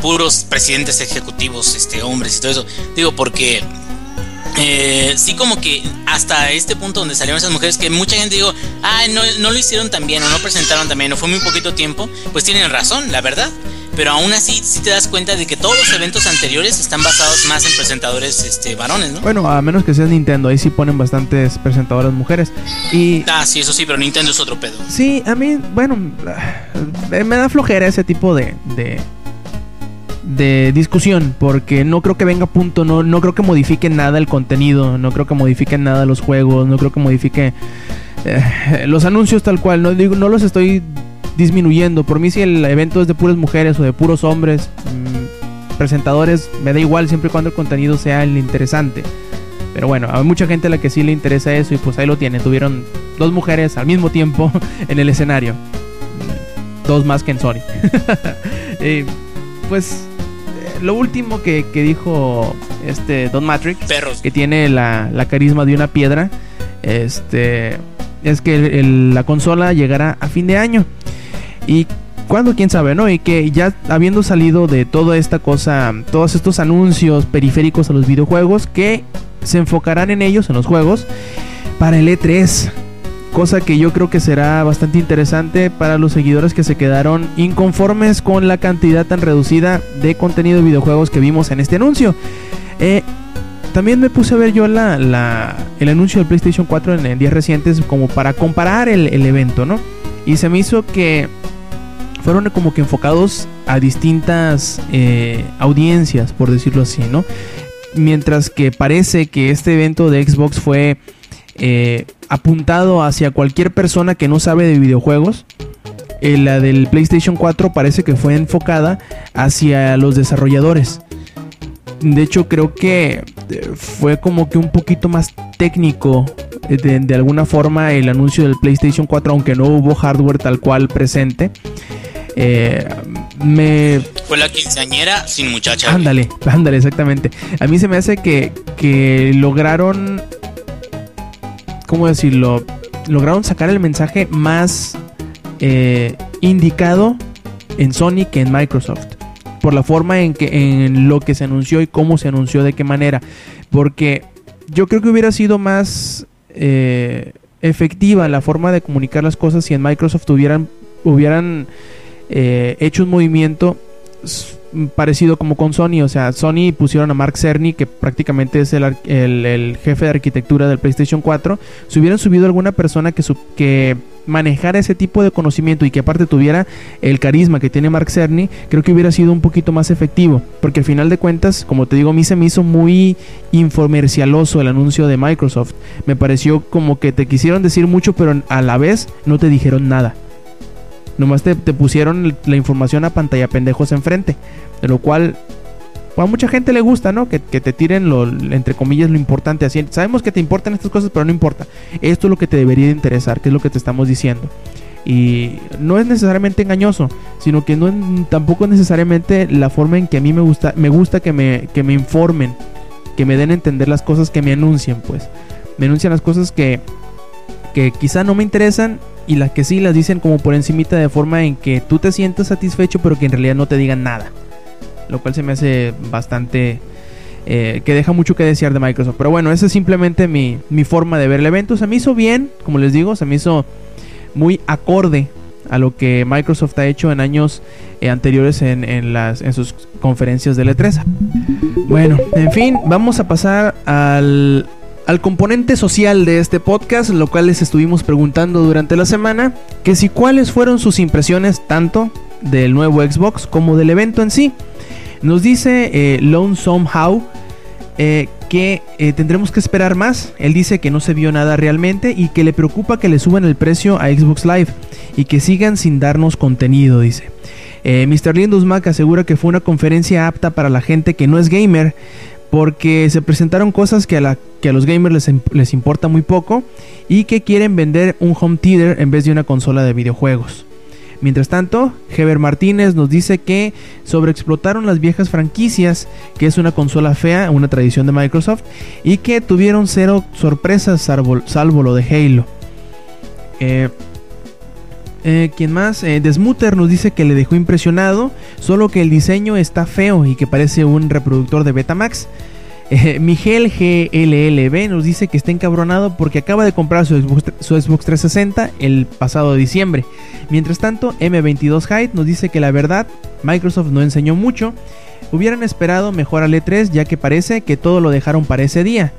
puros presidentes ejecutivos, este, hombres y todo eso. Digo, porque eh, sí como que hasta este punto donde salieron esas mujeres que mucha gente digo, ah, no, no lo hicieron tan bien o no presentaron tan bien o fue muy poquito tiempo, pues tienen razón, la verdad. Pero aún así sí te das cuenta de que todos los eventos anteriores están basados más en presentadores este, varones, ¿no? Bueno, a menos que seas Nintendo, ahí sí ponen bastantes presentadoras mujeres. Y Ah, sí, eso sí, pero Nintendo es otro pedo. Sí, a mí, bueno, eh, me da flojera ese tipo de, de, de discusión, porque no creo que venga a punto, no, no creo que modifique nada el contenido, no creo que modifique nada los juegos, no creo que modifique eh, los anuncios tal cual, no, digo, no los estoy disminuyendo. Por mí si el evento es de puras mujeres o de puros hombres, mm, presentadores, me da igual siempre y cuando el contenido sea el interesante. Pero bueno, hay mucha gente a la que sí le interesa eso y pues ahí lo tienen. Tuvieron dos mujeres al mismo tiempo en el escenario. Dos más que en Sony. Eh, pues lo último que, que dijo este Don Matrix, Perros. que tiene la, la carisma de una piedra, este, es que el- el- la consola llegará a fin de año. Y cuándo, quién sabe, ¿no? Y que ya habiendo salido de toda esta cosa, todos estos anuncios periféricos a los videojuegos, que se enfocarán en ellos, en los juegos, para el E3. Cosa que yo creo que será bastante interesante para los seguidores que se quedaron inconformes con la cantidad tan reducida de contenido de videojuegos que vimos en este anuncio. Eh, también me puse a ver yo el anuncio del PlayStation 4 en, días recientes como para comparar el evento, ¿no? Y se me hizo que fueron como que enfocados a distintas eh, audiencias, por decirlo así, ¿no? Mientras que parece que este evento de Xbox fue eh, apuntado hacia cualquier persona que no sabe de videojuegos. eh, la del PlayStation 4 parece que fue enfocada hacia los desarrolladores. De hecho, creo que eh, fue como que un poquito más técnico eh, de, de alguna forma el anuncio del PlayStation 4, aunque no hubo hardware tal cual presente. Eh, me Fue la quinceañera sin muchacha. Ándale, ándale, exactamente. A mí se me hace que, que lograron. ¿Cómo decirlo? Lograron sacar el mensaje más eh, indicado en Sony que en Microsoft. Por la forma en que en lo que se anunció y cómo se anunció, de qué manera. Porque yo creo que hubiera sido más eh, efectiva la forma de comunicar las cosas si en Microsoft hubieran, hubieran eh, hecho un movimiento parecido como con Sony. O sea, Sony pusieron a Mark Cerny, que prácticamente es el, el- el jefe de arquitectura del PlayStation 4. Si hubieran subido alguna persona que, su- que manejara ese tipo de conocimiento y que aparte tuviera el carisma que tiene Mark Cerny, creo que hubiera sido un poquito más efectivo. Porque al final de cuentas, como te digo, a mí se me hizo muy infomercialoso el anuncio de Microsoft. Me pareció como que te quisieron decir mucho, pero a la vez no te dijeron nada. Nomás te, pusieron la información a pantalla pendejos enfrente. De lo cual a mucha gente le gusta, ¿no? Que, que te tiren lo, entre comillas, lo importante. Así, sabemos que te importan estas cosas, pero no importa. Esto es lo que te debería de interesar, que es lo que te estamos diciendo. Y no es necesariamente engañoso, sino que no tampoco es necesariamente la forma en que a mí me gusta, me gusta que me, que me informen, que me den a entender las cosas que me anuncian, pues. Me anuncian las cosas que, que quizá no me interesan y las que sí las dicen como por encimita de forma en que tú te sientas satisfecho, pero que en realidad no te digan nada. Lo cual se me hace bastante... eh, que deja mucho que desear de Microsoft. Pero bueno, esa es simplemente mi, mi forma de ver el evento. Se me hizo bien, como les digo, se me hizo muy acorde a lo que Microsoft ha hecho en años eh, anteriores en, en las, en sus conferencias de E3. Bueno, en fin, vamos a pasar al, al componente social de este podcast, lo cual les estuvimos preguntando durante la semana, que si cuáles fueron sus impresiones tanto del nuevo Xbox como del evento en sí. Nos dice eh, Lone Somehow eh, que eh, tendremos que esperar más. Él dice que no se vio nada realmente y que le preocupa que le suban el precio a Xbox Live y que sigan sin darnos contenido, dice. Eh, Mr. Lindus Mac asegura que fue una conferencia apta para la gente que no es gamer porque se presentaron cosas que a, que a los gamers les, les importa muy poco y que quieren vender un home theater en vez de una consola de videojuegos. Mientras tanto, Heber Martínez nos dice que sobreexplotaron las viejas franquicias, que es una consola fea, una tradición de Microsoft, y que tuvieron cero sorpresas salvo, salvo lo de Halo. Eh, eh, ¿Quién más? Eh, nos dice que le dejó impresionado, solo que el diseño está feo y que parece un reproductor de Betamax. Eh, Miguel GLLB nos dice que está encabronado porque acaba de comprar su Xbox, su Xbox 360 el pasado diciembre. Mientras tanto, M22 Hyde nos dice que la verdad, Microsoft no enseñó mucho. Hubieran esperado mejor al E3 ya que parece que todo lo dejaron para ese día.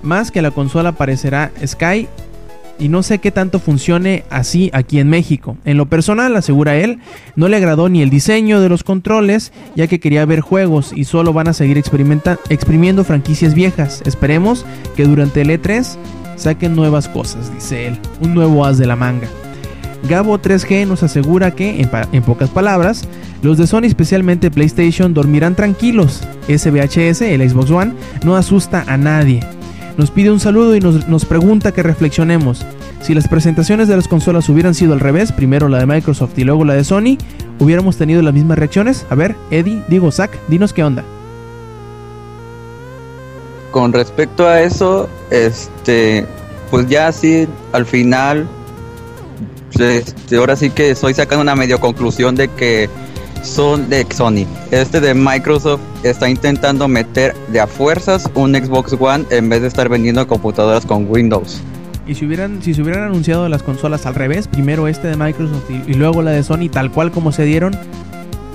Más que la consola parecerá Sky y no sé qué tanto funcione así aquí en México. En lo personal, asegura él, no le agradó ni el diseño de los controles, ya que quería ver juegos y solo van a seguir exprimiendo franquicias viejas. Esperemos que durante el E3 saquen nuevas cosas, dice él, un nuevo as de la manga. Gabo 3G nos asegura que, en pocas palabras, los de Sony, especialmente PlayStation, dormirán tranquilos. SBHS, el Xbox One, no asusta a nadie. Nos pide un saludo y nos, nos pregunta que reflexionemos. Si las presentaciones de las consolas hubieran sido al revés, primero la de Microsoft y luego la de Sony, hubiéramos tenido las mismas reacciones. A ver, Eddie, digo, Zach, dinos qué onda. Con respecto a eso, este, pues ya así al final, este, ahora sí que estoy sacando una medio conclusión de que son de Sony. Este de Microsoft está intentando meter de a fuerzas un Xbox One en vez de estar vendiendo computadoras con Windows. Y si hubieran, si se hubieran anunciado las consolas al revés, primero este de Microsoft y, y luego la de Sony, tal cual como se dieron,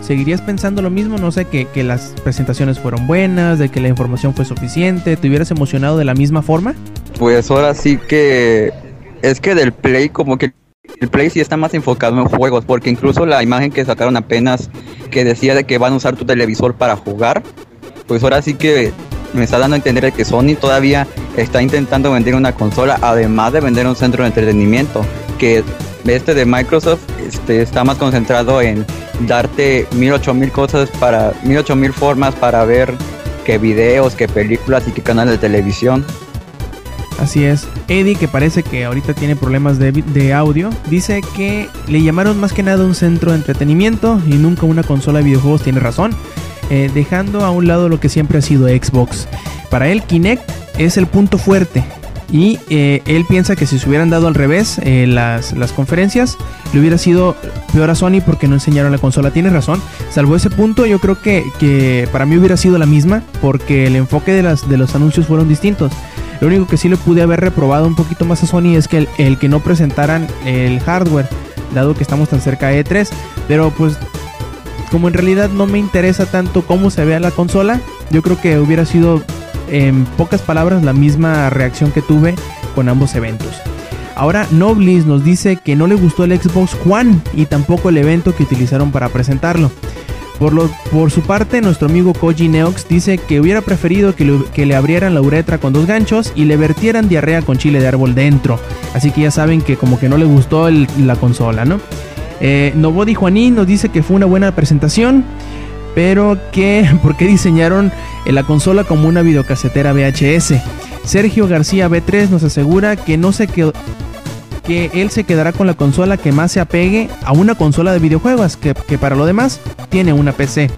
¿seguirías pensando lo mismo? No sé, que, que las presentaciones fueron buenas, de que la información fue suficiente, ¿te hubieras emocionado de la misma forma? Pues ahora sí que es que del Play como que el Play sí está más enfocado en juegos, porque incluso la imagen que sacaron apenas que decía de que van a usar tu televisor para jugar, pues ahora sí que me está dando a entender que Sony todavía está intentando vender una consola, además de vender un centro de entretenimiento, que este de Microsoft este, está más concentrado en darte mil ocho mil cosas para mil ocho mil formas para ver que videos, que películas y que canales de televisión. Así es. Eddie, que parece que ahorita tiene problemas de, de, audio, dice que le llamaron más que nada un centro de entretenimiento y nunca una consola de videojuegos. Tiene razón. Eh, dejando a un lado lo que siempre ha sido Xbox. Para él, Kinect es el punto fuerte. Y eh, él piensa que si se hubieran dado al revés eh, las, las, conferencias, le hubiera sido peor a Sony porque no enseñaron la consola. Tiene razón. Salvo ese punto, yo creo que, que para mí hubiera sido la misma porque el enfoque de, las, de los anuncios fueron distintos. Lo único que sí le pude haber reprobado un poquito más a Sony es que el, que no presentaran el hardware, dado que estamos tan cerca de E3. Pero pues, como en realidad no me interesa tanto cómo se vea la consola, yo creo que hubiera sido, en pocas palabras, la misma reacción que tuve con ambos eventos. Ahora Noblis nos dice que no le gustó el Xbox One y tampoco el evento que utilizaron para presentarlo. Por, lo, por, su parte, nuestro amigo Koji Neox dice que hubiera preferido que le, abrieran la uretra con dos ganchos y le vertieran diarrea con chile de árbol dentro. Así que ya saben que como que no le gustó el, la consola, ¿no? Eh, Nobody Juanín nos dice que fue una buena presentación, pero que por qué diseñaron la consola como una videocasetera VHS. Sergio García B3 nos asegura que no se quedó, que él se quedará con la consola que más se apegue a una consola de videojuegos, que, para lo demás tiene una PC.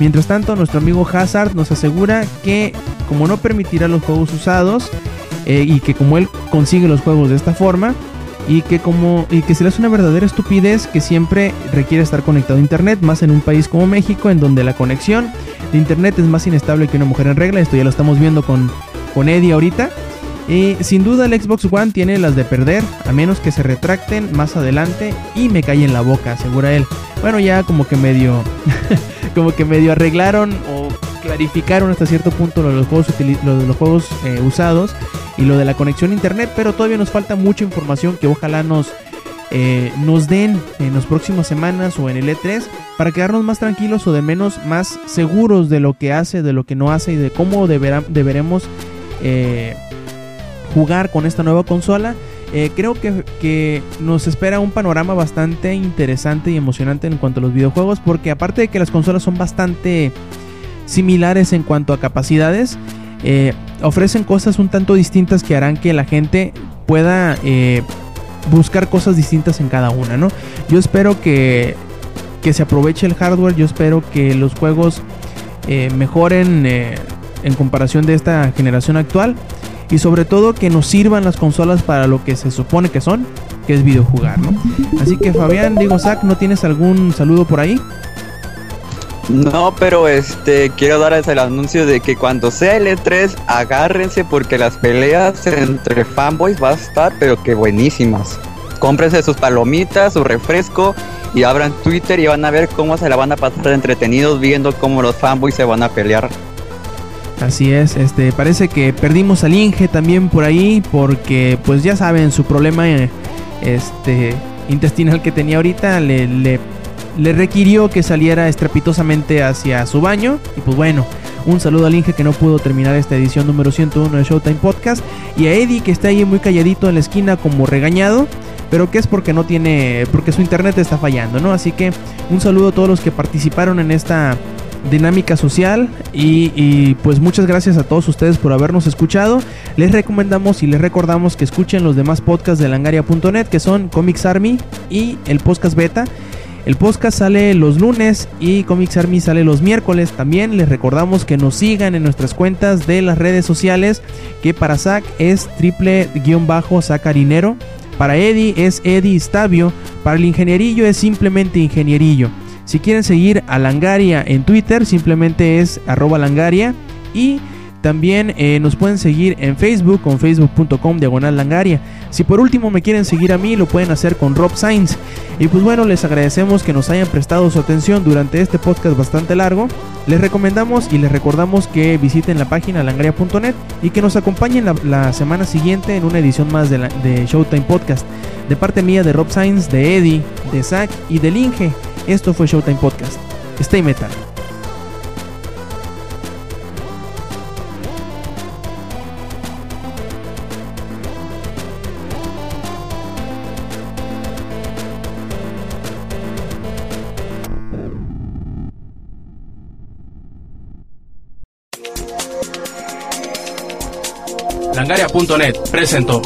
Mientras tanto, nuestro amigo Hazard nos asegura que como no permitirá los juegos usados eh, y que como él consigue los juegos de esta forma y que como y que se le hace una verdadera estupidez que siempre requiere estar conectado a internet, más en un país como México en donde la conexión de internet es más inestable que una mujer en regla. Esto ya lo estamos viendo con con Eddie ahorita. Y sin duda el Xbox One tiene las de perder, a menos que se retracten más adelante y me cae la boca, asegura él. Bueno, ya como que medio, como que medio arreglaron o clarificaron hasta cierto punto lo de los juegos, lo eh, usados y lo de la conexión a internet, pero todavía nos falta mucha información que ojalá nos, eh, nos den en las próximas semanas o en el E3 para quedarnos más tranquilos o de menos más seguros de lo que hace, de lo que no hace y de cómo deberemos eh, jugar con esta nueva consola. Eh, creo que, que, nos espera un panorama bastante interesante y emocionante en cuanto a los videojuegos, porque aparte de que las consolas son bastante similares en cuanto a capacidades, eh, ofrecen cosas un tanto distintas que harán que la gente pueda eh, buscar cosas distintas en cada una, ¿no? Yo espero que, que se aproveche el hardware, yo espero que los juegos mejoren en comparación de esta generación actual y sobre todo que nos sirvan las consolas para lo que se supone que son, que es videojugar, ¿no? Así que Fabián, digo, Zach, ¿no tienes algún saludo por ahí? No, pero este quiero darles el anuncio de que cuando sea el E3 agárrense porque las peleas entre fanboys va a estar pero que buenísimas. Cómprense sus palomitas, su refresco y abran Twitter y van a ver cómo se la van a pasar entretenidos viendo cómo los fanboys se van a pelear. Así es, este parece que perdimos al Inge también por ahí porque pues ya saben su problema este intestinal que tenía ahorita le, le, le requirió que saliera estrepitosamente hacia su baño y pues bueno, un saludo al Inge que no pudo terminar esta edición número 101 de Showtime Podcast y a Eddie que está ahí muy calladito en la esquina como regañado pero que es porque no tiene porque su internet está fallando, ¿no? Así que un saludo a todos los que participaron en esta dinámica social y, pues muchas gracias a todos ustedes por habernos escuchado. Les recomendamos y les recordamos que escuchen los demás podcasts de langaria.net que son Comics Army y el podcast beta. El podcast sale los lunes y Comics Army sale los miércoles. También les recordamos que nos sigan en nuestras cuentas de las redes sociales, que para Zack es triple-sacarinero, para Eddie es Eddie Stabio, para el ingenierillo es simplemente ingenierillo. Si quieren seguir a Langaria en Twitter, simplemente es arroba langaria y también eh, nos pueden seguir en Facebook con facebook.com diagonal langaria. Si por último me quieren seguir a mí, lo pueden hacer con Rob Sainz. Y pues bueno, les agradecemos que nos hayan prestado su atención durante este podcast bastante largo. Les recomendamos y les recordamos que visiten la página langaria.net y que nos acompañen la, semana siguiente en una edición más de, la, de Showtime Podcast. De parte mía, de Rob Sainz, de Eddie, de Zach y del Inge. Esto fue Showtime Podcast. Stay metal. Langaria.net presentó